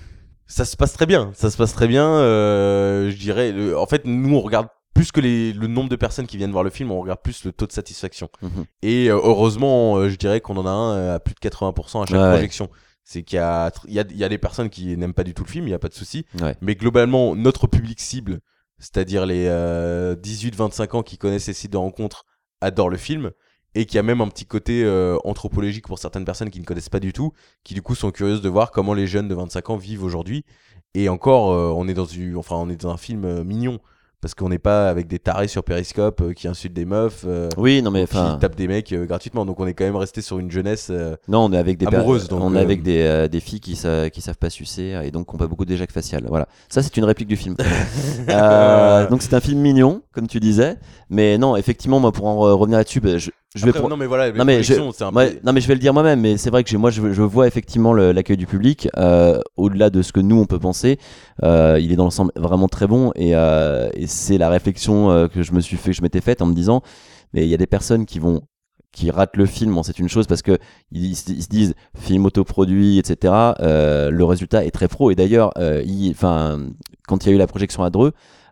[SPEAKER 3] ça se passe très bien. Ça se passe très bien. euh, je dirais. le- En fait, nous, on regarde plus que les, le nombre de personnes qui viennent voir le film, on regarde plus le taux de satisfaction.
[SPEAKER 2] Mhm.
[SPEAKER 3] Et euh, heureusement, euh, je dirais qu'on en a un euh, à plus de 80% à chaque
[SPEAKER 2] Ouais, ouais.
[SPEAKER 3] projection. C'est qu'il y a, il y a, il y a des personnes qui n'aiment pas du tout le film, il n'y a pas de souci.
[SPEAKER 2] Ouais.
[SPEAKER 3] Mais globalement, notre public cible, c'est-à-dire les euh, 18-25 ans qui connaissent les sites de rencontres, adorent le film. Et qu'il y a même un petit côté euh, anthropologique pour certaines personnes qui ne connaissent pas du tout, qui du coup sont curieuses de voir comment les jeunes de 25 ans vivent aujourd'hui. Et encore, euh, on est dans une, enfin, on est dans un film euh, mignon parce qu'on n'est pas avec des tarés sur Periscope euh, qui insultent des meufs. euh,
[SPEAKER 2] Oui, non, mais
[SPEAKER 3] qui
[SPEAKER 2] enfin.
[SPEAKER 3] tapent des mecs euh, gratuitement. Donc on est quand même resté sur une jeunesse.
[SPEAKER 2] Non, on est avec des per-
[SPEAKER 3] amoureuse, donc,
[SPEAKER 2] on est avec des, des filles qui, sa- qui savent pas sucer et donc qui ont pas beaucoup d'éjac facial. Voilà, ça c'est une réplique du film. *laughs* Donc c'est un film mignon, comme tu disais, mais non, effectivement, moi pour en re- revenir là-dessus, bah, je, je vais
[SPEAKER 3] Après, non, mais voilà,
[SPEAKER 2] non mais, je...
[SPEAKER 3] un peu-
[SPEAKER 2] ouais, non mais je vais le dire moi-même, mais c'est vrai que j'ai- moi je, je vois effectivement le- l'accueil du public euh, au-delà de ce que nous on peut penser. euh, il est dans l'ensemble vraiment très bon et, euh, et c'est la réflexion euh, que je me suis fait, que je m'étais faite en me disant, mais il y a des personnes qui vont qui ratent le film, bon, c'est une chose parce que ils, se- ils se disent film autoproduit, etc. euh, le résultat est très pro et d'ailleurs, euh, il- enfin, quand il y a eu la projection à Dreux,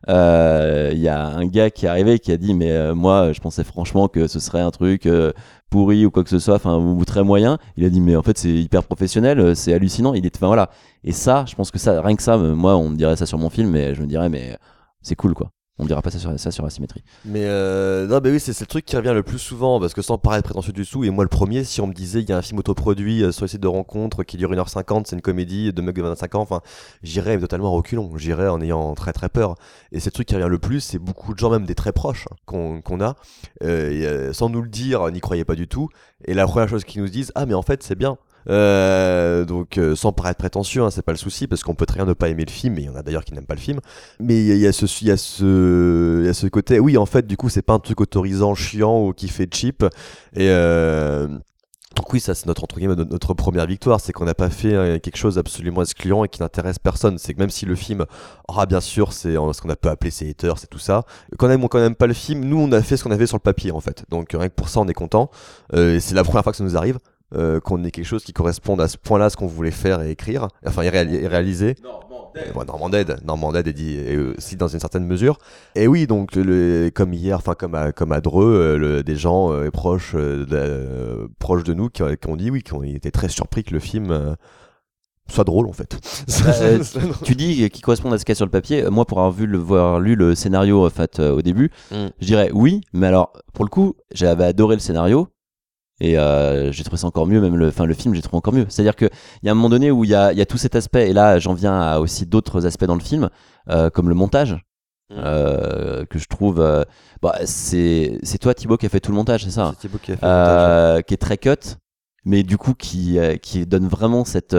[SPEAKER 2] euh, il y a un gars qui est arrivé qui a dit mais euh, moi je pensais franchement que ce serait un truc euh, pourri ou quoi que ce soit, enfin ou très moyen. Il a dit mais en fait c'est hyper professionnel, euh, c'est hallucinant. Il est, enfin voilà. Et ça, je pense que ça, rien que ça, euh, moi on me dirait ça sur mon film, mais je me dirais mais c'est cool quoi. On dira pas ça sur, ça sur Asymétrie.
[SPEAKER 4] Mais euh, non, mais oui, c'est le truc qui revient le plus souvent parce que sans paraître prétentieux du tout, et moi le premier, si on me disait il y a un film autoproduit euh, sur les sites de rencontres qui dure 1h50, c'est une comédie de mecs de 25 ans, enfin, j'irais totalement reculons, j'irais en ayant très très peur. Et c'est le truc qui revient le plus, c'est beaucoup de gens, même des très proches hein, qu'on qu'on a, euh, et, euh, sans nous le dire, n'y croyaient pas du tout. Et la première chose qu'ils nous disent, ah mais en fait c'est bien. Euh, donc euh, sans paraître prétentieux, hein, c'est pas le souci parce qu'on peut très bien ne pas aimer le film, et il y en a d'ailleurs qui n'aiment pas le film. Mais il y, a- ce, il y a ce, il y a ce côté, oui en fait du coup c'est pas un truc autorisant, chiant ou qui fait cheap. Et euh, donc oui ça c'est notre entre guillemets notre, première victoire, c'est qu'on n'a pas fait euh, quelque chose absolument excluant et qui n'intéresse personne. C'est que même si le film, ah bien sûr c'est ce qu'on a peut appeler ses haters, c'est tout ça. Quand on aime ou qu'on aime pas le film, nous on a fait ce qu'on avait sur le papier en fait. Donc rien que pour ça on est content. Euh, c'est la première fois que ça nous arrive euh, qu'on ait quelque chose qui corresponde à ce point-là, ce qu'on voulait faire et écrire, enfin et, réali- et réaliser. Euh, bon, Normand Dead, Normand Dead est dit est aussi dans une certaine mesure. Et oui, donc le, comme hier, enfin comme à, comme à Dreux, euh, le- des gens euh, proches, euh, de, euh, proches de nous qui, ont- qui ont dit oui, qui ont été très surpris que le film euh, soit drôle en fait.
[SPEAKER 2] Euh, tu- *laughs* tu dis qui correspond à ce qu'il y a sur le papier. Moi, pour avoir vu le, voir lu le scénario en fait, euh, au début,
[SPEAKER 4] Mm.
[SPEAKER 2] je dirais oui, mais alors pour le coup, j'avais adoré le scénario et euh, j'ai trouvé ça encore mieux. Même le, enfin, le film, j'ai trouvé encore mieux. C'est-à-dire que il y a un moment donné où il y a, il y a tout cet aspect, et là, j'en viens à aussi d'autres aspects dans le film, euh, comme le montage. euh, que je trouve euh, bah, c'est c'est toi Thibaut qui a fait tout le montage c'est ça
[SPEAKER 4] C'est Thibaut qui a fait le montage,
[SPEAKER 2] Euh, qui est très cut mais du coup qui euh, qui donne vraiment cette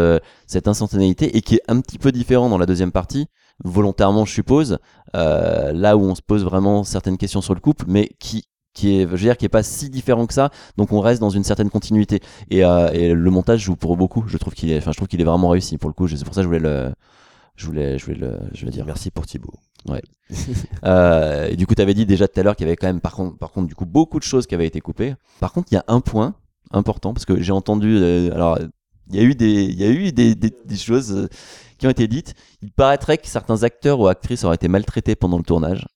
[SPEAKER 2] cette instantanéité et qui est un petit peu différent dans la deuxième partie volontairement je suppose euh, là où on se pose vraiment certaines questions sur le couple mais qui qui est je veux dire qui est pas si différent que ça donc on reste dans une certaine continuité et, euh, et le montage joue pour beaucoup je trouve qu'il est enfin je trouve qu'il est vraiment réussi pour le coup c'est pour ça que je voulais le je voulais je voulais le je voulais dire
[SPEAKER 4] Merci pour Thibaut.
[SPEAKER 2] Ouais. *laughs* Euh, et du coup, tu avais dit déjà tout à l'heure qu'il y avait quand même, par contre, par contre, du coup, beaucoup de choses qui avaient été coupées. Par contre, il y a un point important parce que j'ai entendu. euh, alors, il y a eu des, il y a eu des, des, des choses euh, qui ont été dites. Il paraîtrait que certains acteurs ou actrices auraient été maltraités pendant le tournage.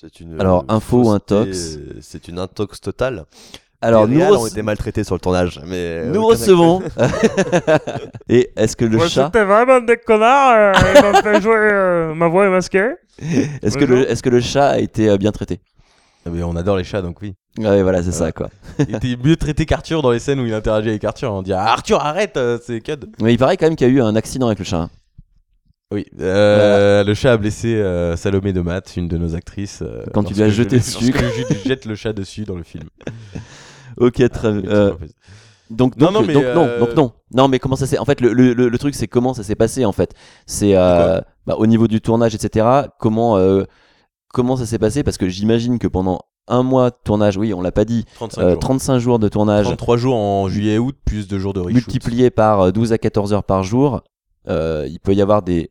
[SPEAKER 4] C'est une
[SPEAKER 2] Alors,
[SPEAKER 4] euh,
[SPEAKER 2] info ou intox
[SPEAKER 4] euh, C'est une intox totale.
[SPEAKER 2] Alors,
[SPEAKER 4] Les
[SPEAKER 2] nous,
[SPEAKER 4] ont été maltraités sur le tournage, mais euh,
[SPEAKER 2] nous recevons. *laughs* Et est-ce que le chat.
[SPEAKER 15] vraiment des connards, euh, *laughs* ils m'ont fait jouer euh, ma voix est masquée.
[SPEAKER 2] Est-ce que, le, est-ce que le chat a été euh, bien traité
[SPEAKER 3] Ah, mais on adore les chats, donc oui.
[SPEAKER 2] Ouais, voilà, c'est ça, quoi.
[SPEAKER 3] Il était mieux traité qu'Arthur dans les scènes où il interagit avec Arthur. On dit ah, Arthur, arrête, c'est Cud.
[SPEAKER 2] Mais il paraît quand même qu'il y a eu un accident avec le chat.
[SPEAKER 3] Oui, euh, le chat a blessé euh, Salomé de Matt, une de nos actrices. euh,
[SPEAKER 2] Quand tu lui as
[SPEAKER 3] je
[SPEAKER 2] jeté dessus.
[SPEAKER 3] je jette le chat dessus dans le film. *laughs*
[SPEAKER 2] Ok, très bien. Euh, donc,
[SPEAKER 3] Non,
[SPEAKER 2] donc,
[SPEAKER 3] non, mais,
[SPEAKER 2] donc, non,
[SPEAKER 3] euh,
[SPEAKER 2] donc non. Non, mais comment ça s'est. En fait, le, le, le- truc, c'est comment ça s'est passé, en fait. C'est euh, bah, au niveau du tournage, etc. Comment, euh, comment ça s'est passé? Parce que j'imagine que pendant un mois de tournage, oui, on l'a pas dit,
[SPEAKER 3] 35
[SPEAKER 2] euh,
[SPEAKER 3] jours.
[SPEAKER 2] 35 jours de tournage,
[SPEAKER 3] 33 jours en juillet et août, plus 2 jours de reshoot.
[SPEAKER 2] multiplié par euh, 12 à 14 heures par jour, euh, il peut y avoir des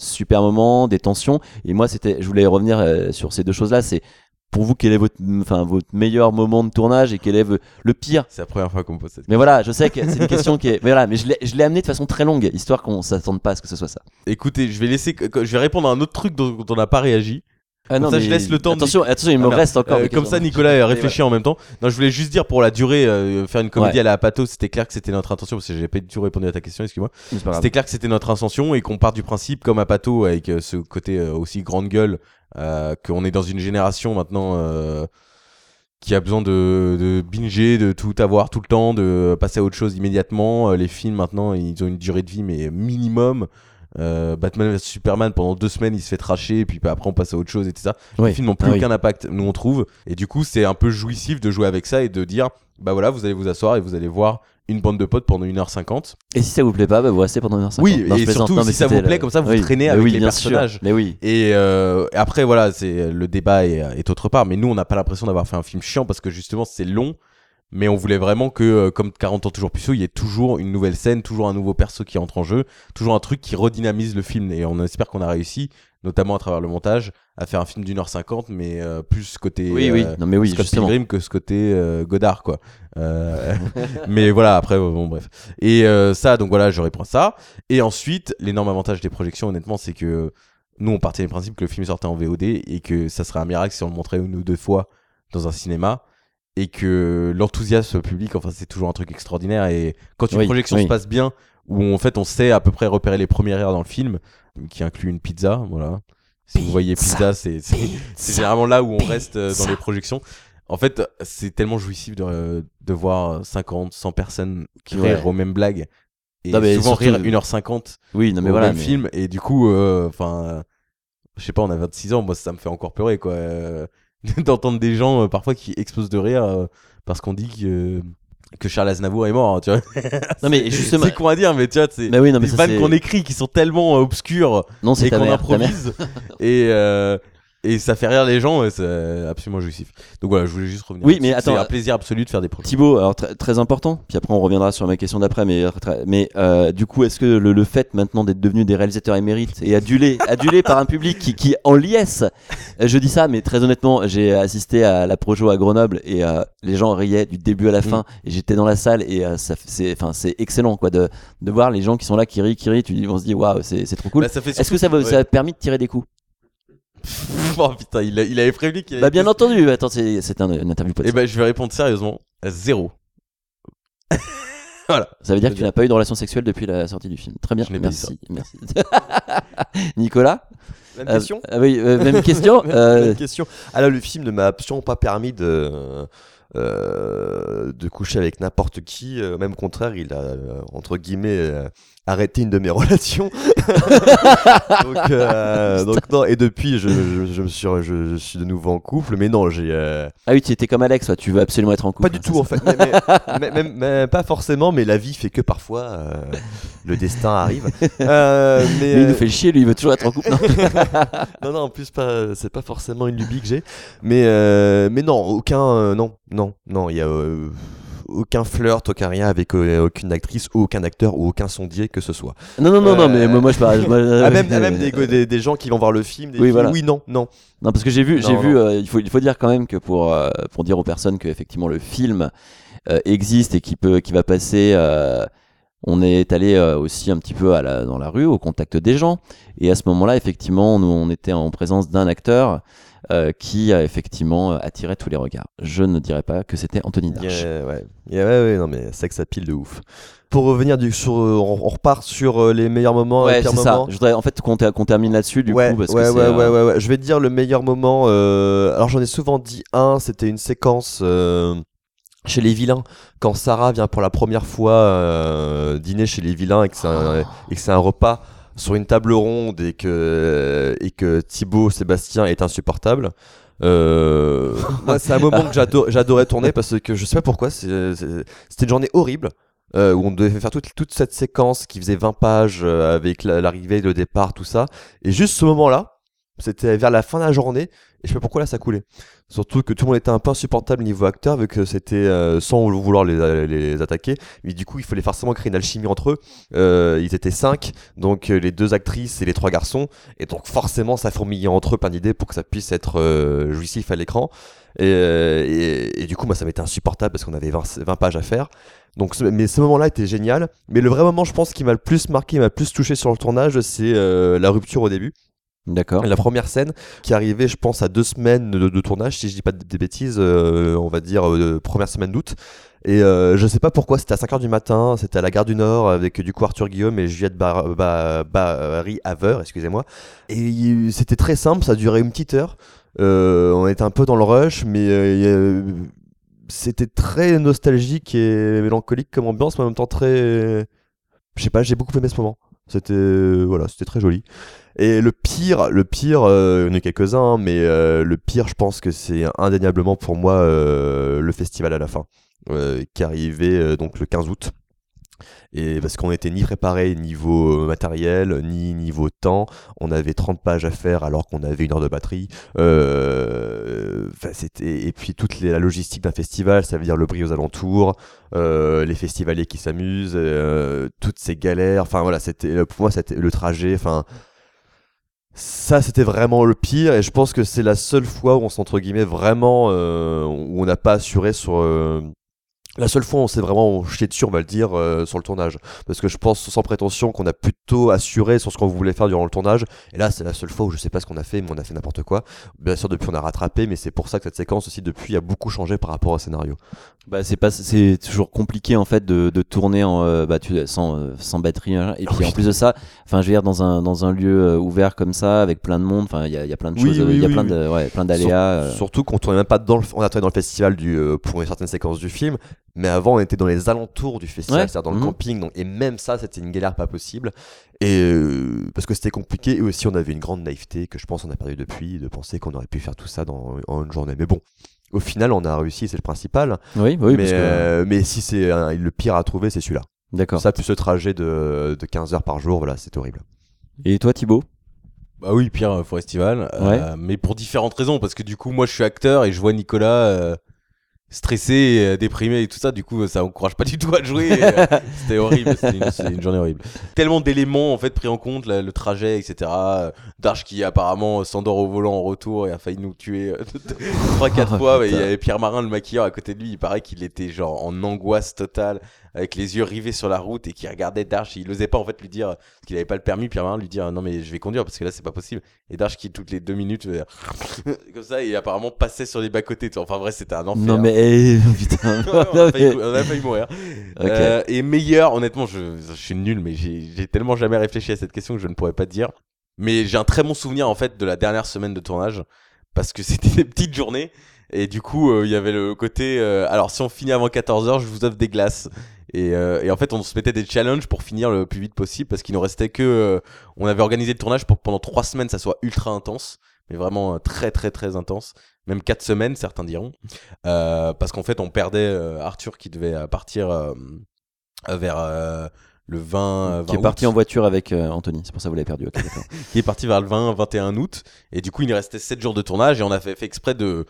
[SPEAKER 2] super moments, des tensions. Et moi, c'était, je voulais revenir euh, sur ces deux choses-là. C'est pour vous quel est votre, enfin, votre meilleur moment de tournage et quel est le pire?
[SPEAKER 3] C'est la première fois qu'on me pose cette
[SPEAKER 2] Mais voilà, je sais que c'est une question qui est. Mais voilà, mais je l'ai, je l'ai amené de façon très longue, histoire qu'on s'attende pas à ce que ce soit ça.
[SPEAKER 3] Écoutez, je vais laisser, je vais répondre à un autre truc dont, dont on n'a pas réagi.
[SPEAKER 2] Ah
[SPEAKER 3] Comme
[SPEAKER 2] non,
[SPEAKER 3] ça,
[SPEAKER 2] mais
[SPEAKER 3] je laisse le temps. de-
[SPEAKER 2] attention, attention, il me
[SPEAKER 3] Ah,
[SPEAKER 2] reste encore
[SPEAKER 3] Euh, comme ça, Nicolas
[SPEAKER 2] Mais
[SPEAKER 3] réfléchit en même temps. Non, je voulais juste dire pour la durée, euh, faire une comédie
[SPEAKER 2] Ouais.
[SPEAKER 3] à la Pato, c'était clair que c'était notre intention parce que j'avais pas du tout répondu à ta question, excuse-moi. C'était clair que c'était notre intention et qu'on part du principe, comme à Pato, avec euh, ce côté euh, aussi grande gueule, euh, qu'on est dans une génération maintenant. euh, qui a besoin de, de binger, de tout avoir tout le temps, de passer à autre chose immédiatement. Euh, les films maintenant, ils ont une durée de vie mais minimum. Euh, Batman vs Superman pendant deux semaines il se fait tracher et puis bah, après on passe à autre chose et tout ça.
[SPEAKER 2] Oui.
[SPEAKER 3] Les films n'ont plus
[SPEAKER 2] Ah oui.
[SPEAKER 3] aucun impact, nous on trouve. Et du coup c'est un peu jouissif de jouer avec ça et de dire bah voilà vous allez vous asseoir et vous allez voir une bande de potes pendant 1h50.
[SPEAKER 2] Et si ça vous plaît pas, bah vous restez pendant une heure
[SPEAKER 3] Oui.
[SPEAKER 2] Non,
[SPEAKER 3] et surtout
[SPEAKER 2] Non,
[SPEAKER 3] si ça vous plaît
[SPEAKER 2] le-
[SPEAKER 3] comme ça vous
[SPEAKER 2] Oui,
[SPEAKER 3] traînez
[SPEAKER 2] mais
[SPEAKER 3] avec
[SPEAKER 2] oui,
[SPEAKER 3] les
[SPEAKER 2] sûr.
[SPEAKER 3] personnages.
[SPEAKER 2] Mais oui.
[SPEAKER 3] Et euh, après, voilà, c'est le débat est, est autre part. Mais nous, on n'a pas l'impression d'avoir fait un film chiant parce que justement, c'est long. Mais on voulait vraiment que, euh, comme 40 ans toujours puceau, il y ait toujours une nouvelle scène, toujours un nouveau perso qui entre en jeu, toujours un truc qui redynamise le film. Et on espère qu'on a réussi, notamment à travers le montage, à faire un film d'une heure cinquante, mais euh, plus côté
[SPEAKER 2] Oui, oui.
[SPEAKER 3] euh,
[SPEAKER 2] Non, mais oui,
[SPEAKER 3] Scott
[SPEAKER 2] justement.
[SPEAKER 3] Pilgrim que ce côté euh, Godard, quoi. Euh, *laughs* mais voilà, après, bon, bref. Et euh, ça, donc voilà, je reprends ça. Et ensuite, l'énorme avantage des projections, honnêtement, c'est que nous, on partait du principe que le film sortait en VOD et que ça serait un miracle si on le montrait une ou deux fois dans un cinéma. Et que l'enthousiasme public, enfin, c'est toujours un truc extraordinaire. Et quand une
[SPEAKER 2] Oui,
[SPEAKER 3] projection
[SPEAKER 2] oui.
[SPEAKER 3] se passe bien, où en fait on sait à peu près repérer les premières erreurs dans le film, qui inclut une pizza, voilà. Si vous voyez pizza, c'est généralement là où on reste euh, dans les projections. En fait, c'est tellement jouissif de, de voir 50, 100 personnes qui
[SPEAKER 2] Ouais.
[SPEAKER 3] rire aux mêmes blagues. Et
[SPEAKER 2] Non, mais
[SPEAKER 3] souvent
[SPEAKER 2] surtout-
[SPEAKER 3] rire 1h50
[SPEAKER 2] Oui, non, mais
[SPEAKER 3] au
[SPEAKER 2] voilà,
[SPEAKER 3] même
[SPEAKER 2] mais-
[SPEAKER 3] film. Et du coup, euh, enfin, je sais pas, on a 26 ans, moi ça me fait encore pleurer, quoi. euh, *laughs* D'entendre des gens euh, parfois qui explosent de rire euh, parce qu'on dit que, que Charles Aznavour est mort, hein, tu vois.
[SPEAKER 2] Non, mais
[SPEAKER 3] C'est- *laughs*
[SPEAKER 2] justement-
[SPEAKER 3] C'est con à dire, mais tu vois, c'est
[SPEAKER 2] oui, non, mais
[SPEAKER 3] des
[SPEAKER 2] ça,
[SPEAKER 3] vannes
[SPEAKER 2] c'est-
[SPEAKER 3] qu'on écrit qui sont tellement euh, obscures
[SPEAKER 2] Non, c'est
[SPEAKER 3] et
[SPEAKER 2] ta
[SPEAKER 3] qu'on
[SPEAKER 2] mère, ta mère.
[SPEAKER 3] improvise. et, euh, et ça fait rire les gens, c'est absolument jouissif. Donc voilà, je voulais juste revenir.
[SPEAKER 2] Oui, mais attends,
[SPEAKER 3] C'est un
[SPEAKER 2] euh,
[SPEAKER 3] plaisir absolu de faire des projets.
[SPEAKER 2] Thibaut, alors très, très important, puis après on reviendra sur ma question d'après, mais, mais euh, du coup, est-ce que le, le fait maintenant d'être devenu des réalisateurs émérites et adulés, adulés par un public qui, qui en liesse, euh, je dis ça, mais très honnêtement, j'ai assisté à la Projo à Grenoble et euh, les gens riaient du début à la fin, et j'étais dans la salle et euh, ça, c'est, enfin, c'est excellent quoi de, de voir les gens qui sont là, qui rient, qui rient, tu dis, on se dit waouh, c'est, trop cool.
[SPEAKER 3] Bah,
[SPEAKER 2] est-ce que ça, ça a permis de tirer des coups? *laughs*
[SPEAKER 3] oh putain, il, a- il avait prévenu qu'il.
[SPEAKER 2] Bah bien entendu, attends, c'est, un, une interview
[SPEAKER 3] Et
[SPEAKER 2] podcast.
[SPEAKER 3] ben je vais répondre sérieusement, zéro. *laughs* voilà.
[SPEAKER 2] Ça veut dire que tu n'as pas eu de relation sexuelle depuis la sortie du film. Très bien,
[SPEAKER 3] Je n'ai pas dit
[SPEAKER 2] merci. merci. *laughs* Nicolas
[SPEAKER 4] Même
[SPEAKER 2] Euh,
[SPEAKER 4] question
[SPEAKER 2] ah oui, euh, même question. euh,
[SPEAKER 4] Même question. Ah là, le film ne m'a absolument pas permis de, euh, de coucher avec n'importe qui. Euh, Même au contraire, il a, euh, entre guillemets, euh, arrêté une de mes *laughs* relations. *laughs* donc, euh, donc non, et depuis, je, je, je me suis, je, je suis de nouveau en couple. Mais non, j'ai... euh,
[SPEAKER 2] Ah oui, tu étais comme Alex, toi, tu veux absolument être en couple.
[SPEAKER 4] Pas du tout en fait, mais, mais- mais- même- mais pas forcément, mais la vie fait que parfois euh, le destin arrive. Euh, *laughs* mais,
[SPEAKER 2] il nous fait chier, lui, il veut toujours être en couple. Non.
[SPEAKER 4] non, non, en plus, pas, c'est pas forcément une lubie que j'ai. Mais, euh, mais non, aucun. euh, non, non, non, il y a euh, aucun flirt, aucun rien avec euh, aucune actrice, ou aucun acteur, ou aucun sondier que ce soit.
[SPEAKER 2] Non, non, non, non, mais moi, je parle- *laughs* euh,
[SPEAKER 4] ah, même, ah, même des, des, des gens qui vont voir le film, des
[SPEAKER 2] Oui,
[SPEAKER 4] filles,
[SPEAKER 2] voilà.
[SPEAKER 4] oui, non, non.
[SPEAKER 2] Non, parce que j'ai vu, j'ai vu. euh, il faut, il faut dire quand même que pour euh, pour dire aux personnes que effectivement le film euh, existe et qui peut, qui va passer. euh, on est allé euh, aussi un petit peu à la, dans la rue, au contact des gens. Et à ce moment-là, effectivement, nous, on était en présence d'un acteur euh, qui a effectivement euh, attiré tous les regards. Je ne dirais pas que c'était Anthony Darche.
[SPEAKER 4] Yeah, ouais. Yeah, ouais, ouais, non, mais c'est que ça pile de ouf. Pour revenir du, sur, euh, on, on repart sur les meilleurs moments,
[SPEAKER 2] Ouais,
[SPEAKER 4] pires
[SPEAKER 2] c'est ça. Je voudrais en fait qu'on ter- qu'on termine là-dessus du
[SPEAKER 4] ouais,
[SPEAKER 2] coup parce
[SPEAKER 4] ouais,
[SPEAKER 2] que
[SPEAKER 4] ouais, ouais,
[SPEAKER 2] euh,
[SPEAKER 4] ouais, ouais. Je vais te dire le meilleur moment. euh, Alors j'en ai souvent dit un, c'était une séquence chez les vilains quand Sarah vient pour la première fois euh, dîner chez les vilains et que c'est un, et que c'est un repas sur une table ronde et que et que Thibaut Sébastien est insupportable. Euh, c'est un moment que j'ado- j'adorais tourner parce que je sais pas pourquoi, c'était une journée horrible. euh, où on devait faire toute, toute cette séquence qui faisait 20 pages euh, avec la- l'arrivée, le départ, tout ça. Et juste ce moment-là, c'était vers la fin de la journée, et je sais pas pourquoi là ça coulait. Surtout que tout le monde était un peu insupportable niveau acteur, vu que c'était euh, sans vouloir les, attaquer. Mais du coup, il fallait forcément créer une alchimie entre eux. Euh, ils étaient cinq, donc euh, les deux actrices et les trois garçons. Et donc forcément, ça fourmillait entre eux plein d'idées pour que ça puisse être jouissif à l'écran. Et, du coup, moi, ça m'était insupportable parce qu'on avait 20, 20 pages à faire. Donc, mais ce moment-là était génial. Mais le vrai moment, je pense, qui m'a le plus marqué, m'a le plus touché sur le tournage, c'est la rupture au début.
[SPEAKER 2] D'accord.
[SPEAKER 4] La première scène qui arrivait, je pense, à deux semaines de, tournage, si je dis pas des bêtises, euh, on va dire euh, première semaine d'août. Et euh, je sais pas pourquoi, c'était à 5h du matin, c'était à la gare du Nord avec du coup Arthur Guillaume et Juliette Bar Ba- Barry Haver, excusez-moi. Et c'était très simple, ça durait une petite heure. Euh, on était un peu dans le rush, mais c'était très nostalgique et mélancolique comme ambiance, mais en même temps très. Je sais pas, j'ai beaucoup aimé ce moment. C'était voilà, c'était très joli. Et le pire, le pire, euh, il y a quelques-uns, hein, mais euh, le pire, je pense que c'est indéniablement pour moi euh, le festival à la fin, euh, qui arrivait euh, donc le 15 août. Et parce qu'on n'était ni préparé niveau euh, matériel, ni niveau temps. On avait 30 pages à faire alors qu'on avait une heure de batterie. Euh, c'était et puis toute les- la logistique d'un festival, ça veut dire le bruit aux alentours, euh, les festivaliers qui s'amusent, euh, toutes ces galères. Enfin voilà, c'était pour moi c'était le trajet. Enfin ça, c'était vraiment le pire, et je pense que c'est la seule fois où on s'est, entre guillemets, vraiment, euh, où on n'a pas assuré sur. euh, la seule fois où on s'est vraiment jeté dessus, on va le dire, euh, sur le tournage. Parce que je pense, sans prétention, qu'on a plutôt assuré sur ce qu'on voulait faire durant le tournage. Et là, c'est la seule fois où je sais pas ce qu'on a fait, mais on a fait n'importe quoi. Bien sûr, depuis, on a rattrapé, mais c'est pour ça que cette séquence aussi, depuis, a beaucoup changé par rapport au scénario.
[SPEAKER 2] Bah, c'est pas, c'est toujours compliqué en fait de, de tourner en, euh, bah, tu, sans, euh, sans batterie. hein. Et puis en plus de ça, enfin, je veux dire dans un dans un lieu euh, ouvert comme ça, avec plein de monde. Enfin, il y a, y a plein de choses, il y a plein de, ouais, plein d'aléas.
[SPEAKER 4] Sur-. Surtout qu'on tournait même pas dans le, on a tourné dans le festival du, pour une certaine séquence du film, mais avant on était dans les alentours du festival,
[SPEAKER 2] Ouais.
[SPEAKER 4] c'est-à-dire dans le
[SPEAKER 2] Mhm.
[SPEAKER 4] camping, donc, et même ça c'était une galère pas possible. Et euh, parce que c'était compliqué, et aussi on avait une grande naïveté que je pense on a perdu depuis, de penser qu'on aurait pu faire tout ça dans en une journée. Mais bon. Au final, on a réussi, c'est le principal.
[SPEAKER 2] Oui, oui,
[SPEAKER 4] mais,
[SPEAKER 2] parce que-
[SPEAKER 4] euh, mais si c'est le pire à trouver, c'est celui-là.
[SPEAKER 2] D'accord.
[SPEAKER 4] Ça, plus ce trajet de, de 15 heures par jour, voilà, c'est horrible.
[SPEAKER 2] Et toi, Thibaut?
[SPEAKER 3] Bah oui, Pierre euh, Forestival. euh,
[SPEAKER 2] Ouais.
[SPEAKER 3] mais pour différentes raisons. Parce que du coup, moi, je suis acteur et je vois Nicolas euh, stressé, euh, déprimé et tout ça. Du coup, ça encourage pas du tout à jouer. euh, *laughs* C'était horrible. C'était une, journée horrible. Tellement d'éléments en fait pris en compte, là, le trajet, etc. Euh, Darche qui apparemment s'endort au volant en retour et a failli nous tuer euh, *laughs* trois quatre
[SPEAKER 2] Oh,
[SPEAKER 3] fois. Il y avait Pierre Marin, le maquilleur, à côté de lui. Il paraît qu'il était genre en angoisse totale, avec les yeux rivés sur la route et qui regardait Darche. Il osait pas en fait lui dire parce qu'il avait pas le permis. Pierre Marin lui dire non mais je vais conduire parce que là c'est pas possible. Et Darche qui toutes les deux minutes faisait *laughs* comme ça et apparemment passait sur les bas côtés. Enfin vrai c'était un enfer.
[SPEAKER 2] Non mais eh, *laughs* putain. *laughs*
[SPEAKER 3] on, a failli, on a failli mourir. Euh, et meilleur, honnêtement, je, je suis nul, mais j'ai tellement jamais réfléchi à cette question que je ne pourrais pas te dire. Mais j'ai un très bon souvenir en fait de la dernière semaine de tournage parce que c'était des petites journées et du coup euh, il y avait le côté euh, alors si on finit avant 14h je vous offre des glaces et, euh, et en fait on se mettait des challenges pour finir le plus vite possible parce qu'il nous restait que euh, on avait organisé le tournage pour que pendant trois semaines ça soit ultra intense mais vraiment euh, très très très intense même quatre semaines certains diront parce qu'en fait on perdait Arthur qui devait partir vers le 20
[SPEAKER 2] Qui est
[SPEAKER 3] 20
[SPEAKER 2] parti
[SPEAKER 3] août
[SPEAKER 2] en voiture avec euh, Anthony. C'est pour ça que vous l'avez perdu. ok, d'accord. *laughs*
[SPEAKER 3] qui est parti vers le 20 21 août et du coup il restait 7 jours de tournage et on a fait, fait exprès de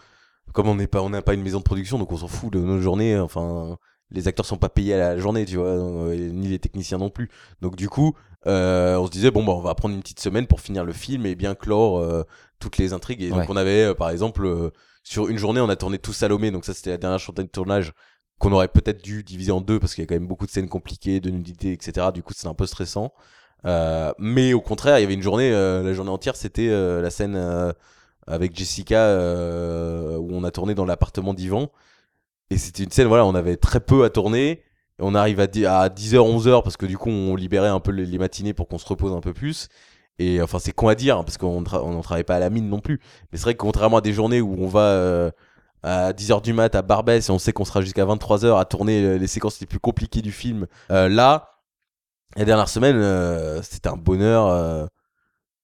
[SPEAKER 3] comme on n'est pas on n'a pas une maison de production donc on s'en fout de nos journées enfin les acteurs sont pas payés à la journée tu vois euh, ni les techniciens non plus donc du coup euh, on se disait bon bah on va prendre une petite semaine pour finir le film et bien clore euh, toutes les intrigues et
[SPEAKER 2] Ouais.
[SPEAKER 3] donc on avait euh, par exemple sur une journée on a tourné tout Salomé donc ça c'était la dernière journée de tournage qu'on aurait peut-être dû diviser en deux parce qu'il y a quand même beaucoup de scènes compliquées, de nudité, etc. Du coup, c'est un peu stressant. Mais au contraire, il y avait une journée, la journée entière, c'était la scène avec Jessica où on a tourné dans l'appartement d'Yvan. Et c'était une scène, voilà, on avait très peu à tourner. On arrive à, di- à 10h, 11h parce que du coup on libérait un peu les, matinées pour qu'on se repose un peu plus. Et enfin, c'est con à dire hein, parce qu'on tra- travaille pas à la mine non plus. Mais c'est vrai que contrairement à des journées où on va euh, à 10h du mat à Barbès et on sait qu'on sera jusqu'à 23h à tourner euh, les séquences les plus compliquées du film, euh, là, la dernière semaine, c'était un bonheur.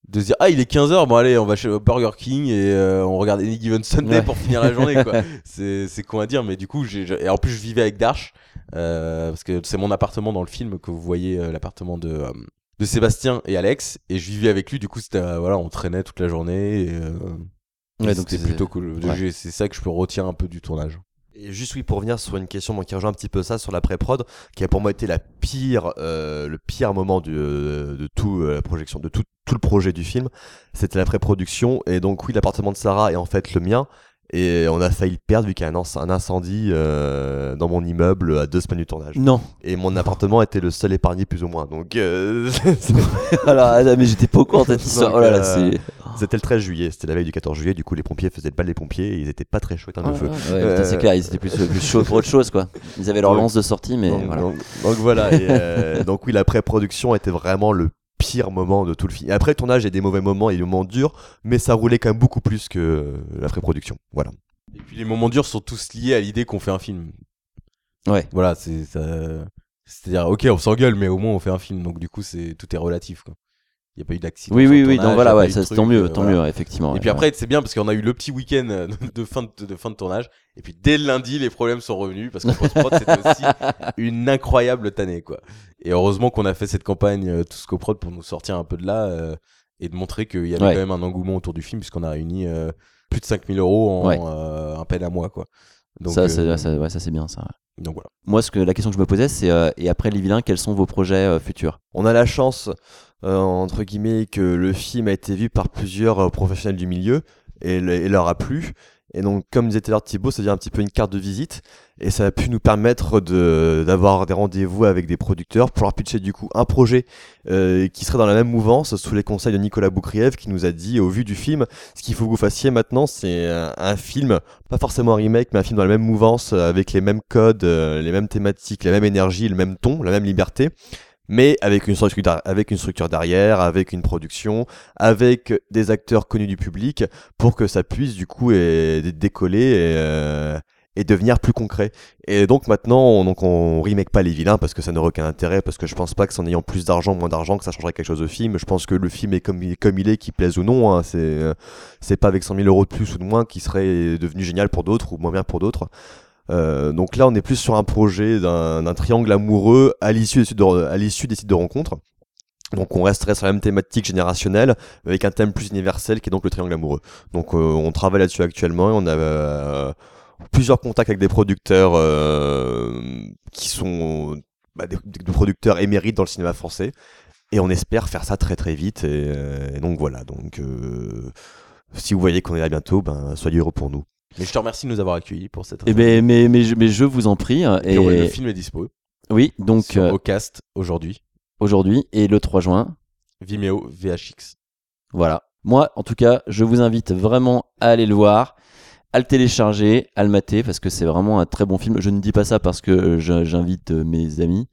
[SPEAKER 3] De se dire ah il est 15h bon allez on va chez Burger King et euh, on regarde Any Given Sunday
[SPEAKER 2] Ouais.
[SPEAKER 3] pour finir la journée quoi *laughs* c'est c'est con à dire mais du coup j'ai et en plus je vivais avec Darch euh, parce que c'est mon appartement dans le film que vous voyez euh, l'appartement de euh, de Sébastien et Alex et je vivais avec lui du coup c'était euh, voilà on traînait toute la journée et, euh,
[SPEAKER 2] Ouais, donc c'est-
[SPEAKER 3] plutôt cool
[SPEAKER 2] ouais.
[SPEAKER 3] C'est ça que je peux retiens un peu du tournage
[SPEAKER 4] Et juste oui pour revenir sur une question moi, qui rejoint un petit peu ça sur la pré-prod qui a pour moi été la pire euh, le pire moment du, euh, de tout euh, la projection de tout, tout le projet du film c'était la pré-production et donc oui l'appartement de Sarah est en fait le mien et on a failli le perdre vu qu'il y a un, inc- un incendie euh, dans mon immeuble à deux semaines du tournage
[SPEAKER 2] Non.
[SPEAKER 4] et mon appartement était le seul épargné plus ou moins donc euh, *laughs*
[SPEAKER 2] Alors, ah, *laughs* mais j'étais pas au courant de cette *laughs* histoire. Oh là là,
[SPEAKER 4] euh,
[SPEAKER 2] c'est.
[SPEAKER 4] C'était le 13 juillet, c'était la veille du 14 juillet, du coup les pompiers faisaient le bal des pompiers et ils étaient pas très chauds dans le feu.
[SPEAKER 2] Ouais, putain, c'est clair, ils étaient plus, plus chauds pour autre chose, quoi. Ils avaient leur
[SPEAKER 4] Donc-
[SPEAKER 2] lance de sortie, mais
[SPEAKER 4] donc,
[SPEAKER 2] voilà.
[SPEAKER 4] donc- donc voilà, et, euh, donc oui, la pré-production était vraiment le pire moment de tout le film. Et après, le tournage, il y a des mauvais moments et des moments durs, mais ça roulait quand même beaucoup plus que la pré-production. Voilà.
[SPEAKER 3] et puis les moments durs sont tous liés à l'idée qu'on fait un film
[SPEAKER 2] Ouais.
[SPEAKER 3] voilà c'est ça c'est à dire ok on s'engueule mais au moins on fait un film donc du coup c'est tout est relatif quoi il y a pas eu d'accident
[SPEAKER 2] Oui, oui, oui, donc voilà, ouais, ça, tant mieux,
[SPEAKER 3] euh,
[SPEAKER 2] tant
[SPEAKER 3] voilà.
[SPEAKER 2] mieux, effectivement.
[SPEAKER 3] Et
[SPEAKER 2] ouais,
[SPEAKER 3] puis
[SPEAKER 2] ouais.
[SPEAKER 3] après, c'est bien parce qu'on a eu le petit week-end *laughs* de fin de, de fin de tournage. Et puis dès le lundi, les problèmes sont revenus parce que post-prod, c'était *laughs* aussi une incroyable tannée, quoi. Et heureusement qu'on a fait cette campagne euh, Tous Coprod pour nous sortir un peu de là euh, et de montrer qu'il y avait
[SPEAKER 2] Ouais.
[SPEAKER 3] quand même un engouement autour du film puisqu'on a réuni euh, plus de 5000 euros en
[SPEAKER 2] Ouais.
[SPEAKER 3] euh, un peine à mois, quoi. Donc,
[SPEAKER 2] ça,
[SPEAKER 3] euh,
[SPEAKER 2] c'est, ça, ouais, ça, c'est bien, ça.
[SPEAKER 3] donc voilà.
[SPEAKER 2] Moi, ce que, la question que je me posais, c'est euh, et après Les Vilains, quels sont vos projets euh, futurs?
[SPEAKER 4] On a la chance, entre guillemets, que le film a été vu par plusieurs euh, professionnels du milieu et, le- et leur a plu. Et donc, comme disait l'heure Thibaut, ça devient un petit peu une carte de visite. Et ça a pu nous permettre de, d'avoir des rendez-vous avec des producteurs pour leur pitcher du coup un projet euh, qui serait dans la même mouvance sous les conseils de Nicolas Boukriev qui nous a dit, au vu du film, ce qu'il faut que vous fassiez maintenant, c'est un, film, pas forcément un remake, mais un film dans la même mouvance, euh, avec les mêmes codes, euh, les mêmes thématiques, la même énergie, le même ton, la même liberté mais avec une structure avec derrière, avec une production, avec des acteurs connus du public, pour que ça puisse du coup dé- décoller et, euh, et devenir plus concret. Et donc maintenant, on, donc on remake pas les vilains parce que ça n'aurait aucun intérêt, parce que je pense pas que c'est en ayant plus d'argent, moins d'argent, que ça changerait quelque chose au film. Je pense que le film est comme il, comme il est, qu'il plaise ou non. hein. C'est euh, c'est pas avec 100 000 euros de plus ou de moins qui serait devenu génial pour d'autres ou moins bien pour d'autres. Euh, donc là, on est plus sur un projet d'un triangle amoureux à l'issue des de, des sites de rencontres. Donc on resterait sur la même thématique générationnelle avec un thème plus universel qui est donc le triangle amoureux. Donc euh, on travaille là-dessus actuellement et on a euh, plusieurs contacts avec des producteurs euh, qui sont bah, des, producteurs émérites dans le cinéma français et on espère faire ça très très vite et, euh, et donc voilà. Donc si vous voyez qu'on est là bientôt, ben soyez heureux pour nous.
[SPEAKER 3] Mais je te remercie de nous avoir accueillis pour cette
[SPEAKER 2] Eh ben, mais, mais, je- mais je vous en prie.
[SPEAKER 3] Et puis,
[SPEAKER 2] Et,
[SPEAKER 3] le film est dispo.
[SPEAKER 2] Oui, donc
[SPEAKER 3] Sur
[SPEAKER 2] euh,
[SPEAKER 3] Ocast aujourd'hui.
[SPEAKER 2] aujourd'hui et le 3 juin.
[SPEAKER 3] Vimeo VHX.
[SPEAKER 2] Voilà. Moi, en tout cas, je vous invite vraiment à aller le voir, à le télécharger, à le mater, parce que c'est vraiment un très bon film. Je ne dis pas ça parce que euh, j'invite euh, mes amis,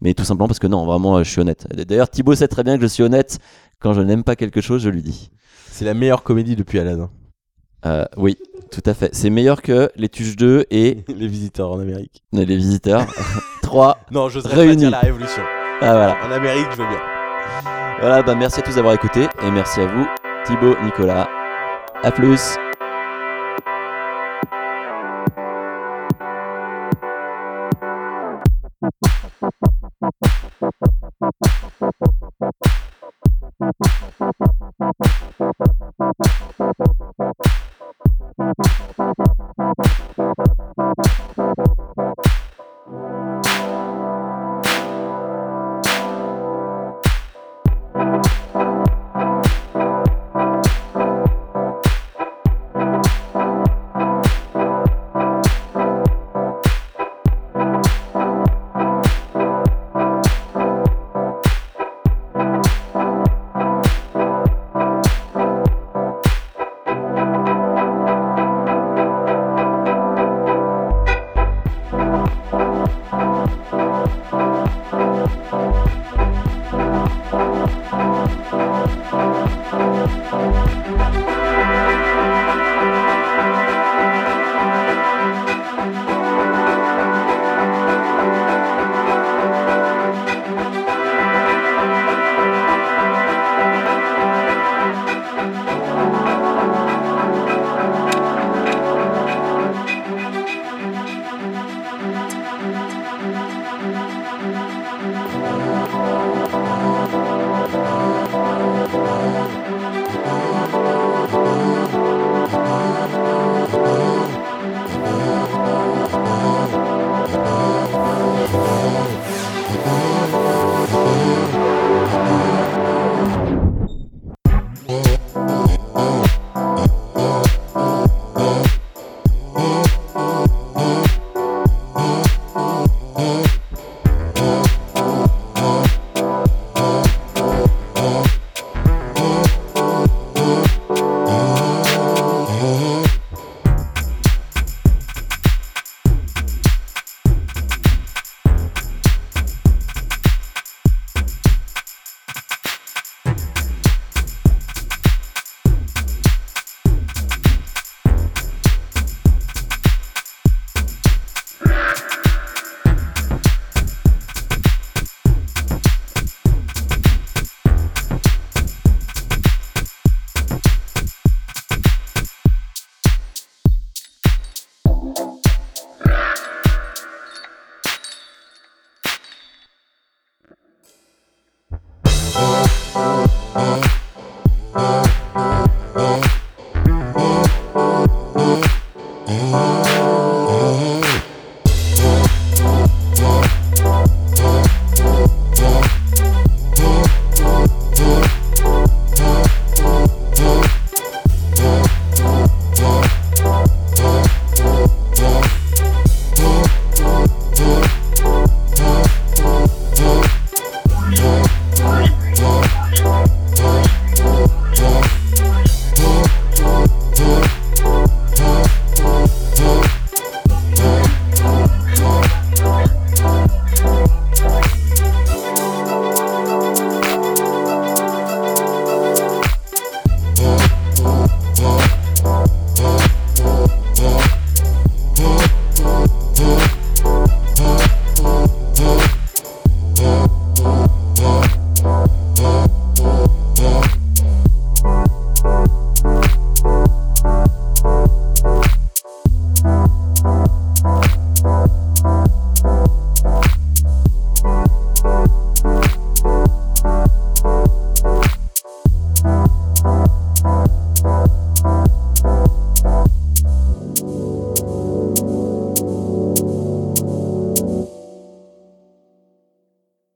[SPEAKER 2] mais tout simplement parce que non, vraiment, je suis honnête. D'ailleurs, Thibaut sait très bien que je suis honnête. Quand je n'aime pas quelque chose, je lui dis.
[SPEAKER 3] C'est la meilleure comédie depuis Aladdin.
[SPEAKER 2] Euh, oui, tout à fait. C'est meilleur que Les Tuches 2 et *laughs*
[SPEAKER 3] Les visiteurs en Amérique.
[SPEAKER 2] Les Visiteurs. *laughs* 3
[SPEAKER 3] Non, j'oserais pas dire la révolution.
[SPEAKER 2] Ah, voilà.
[SPEAKER 3] En Amérique, je veux bien.
[SPEAKER 2] Voilà, bah merci à tous d'avoir écouté et merci à vous, Thibaut, Nicolas. À plus.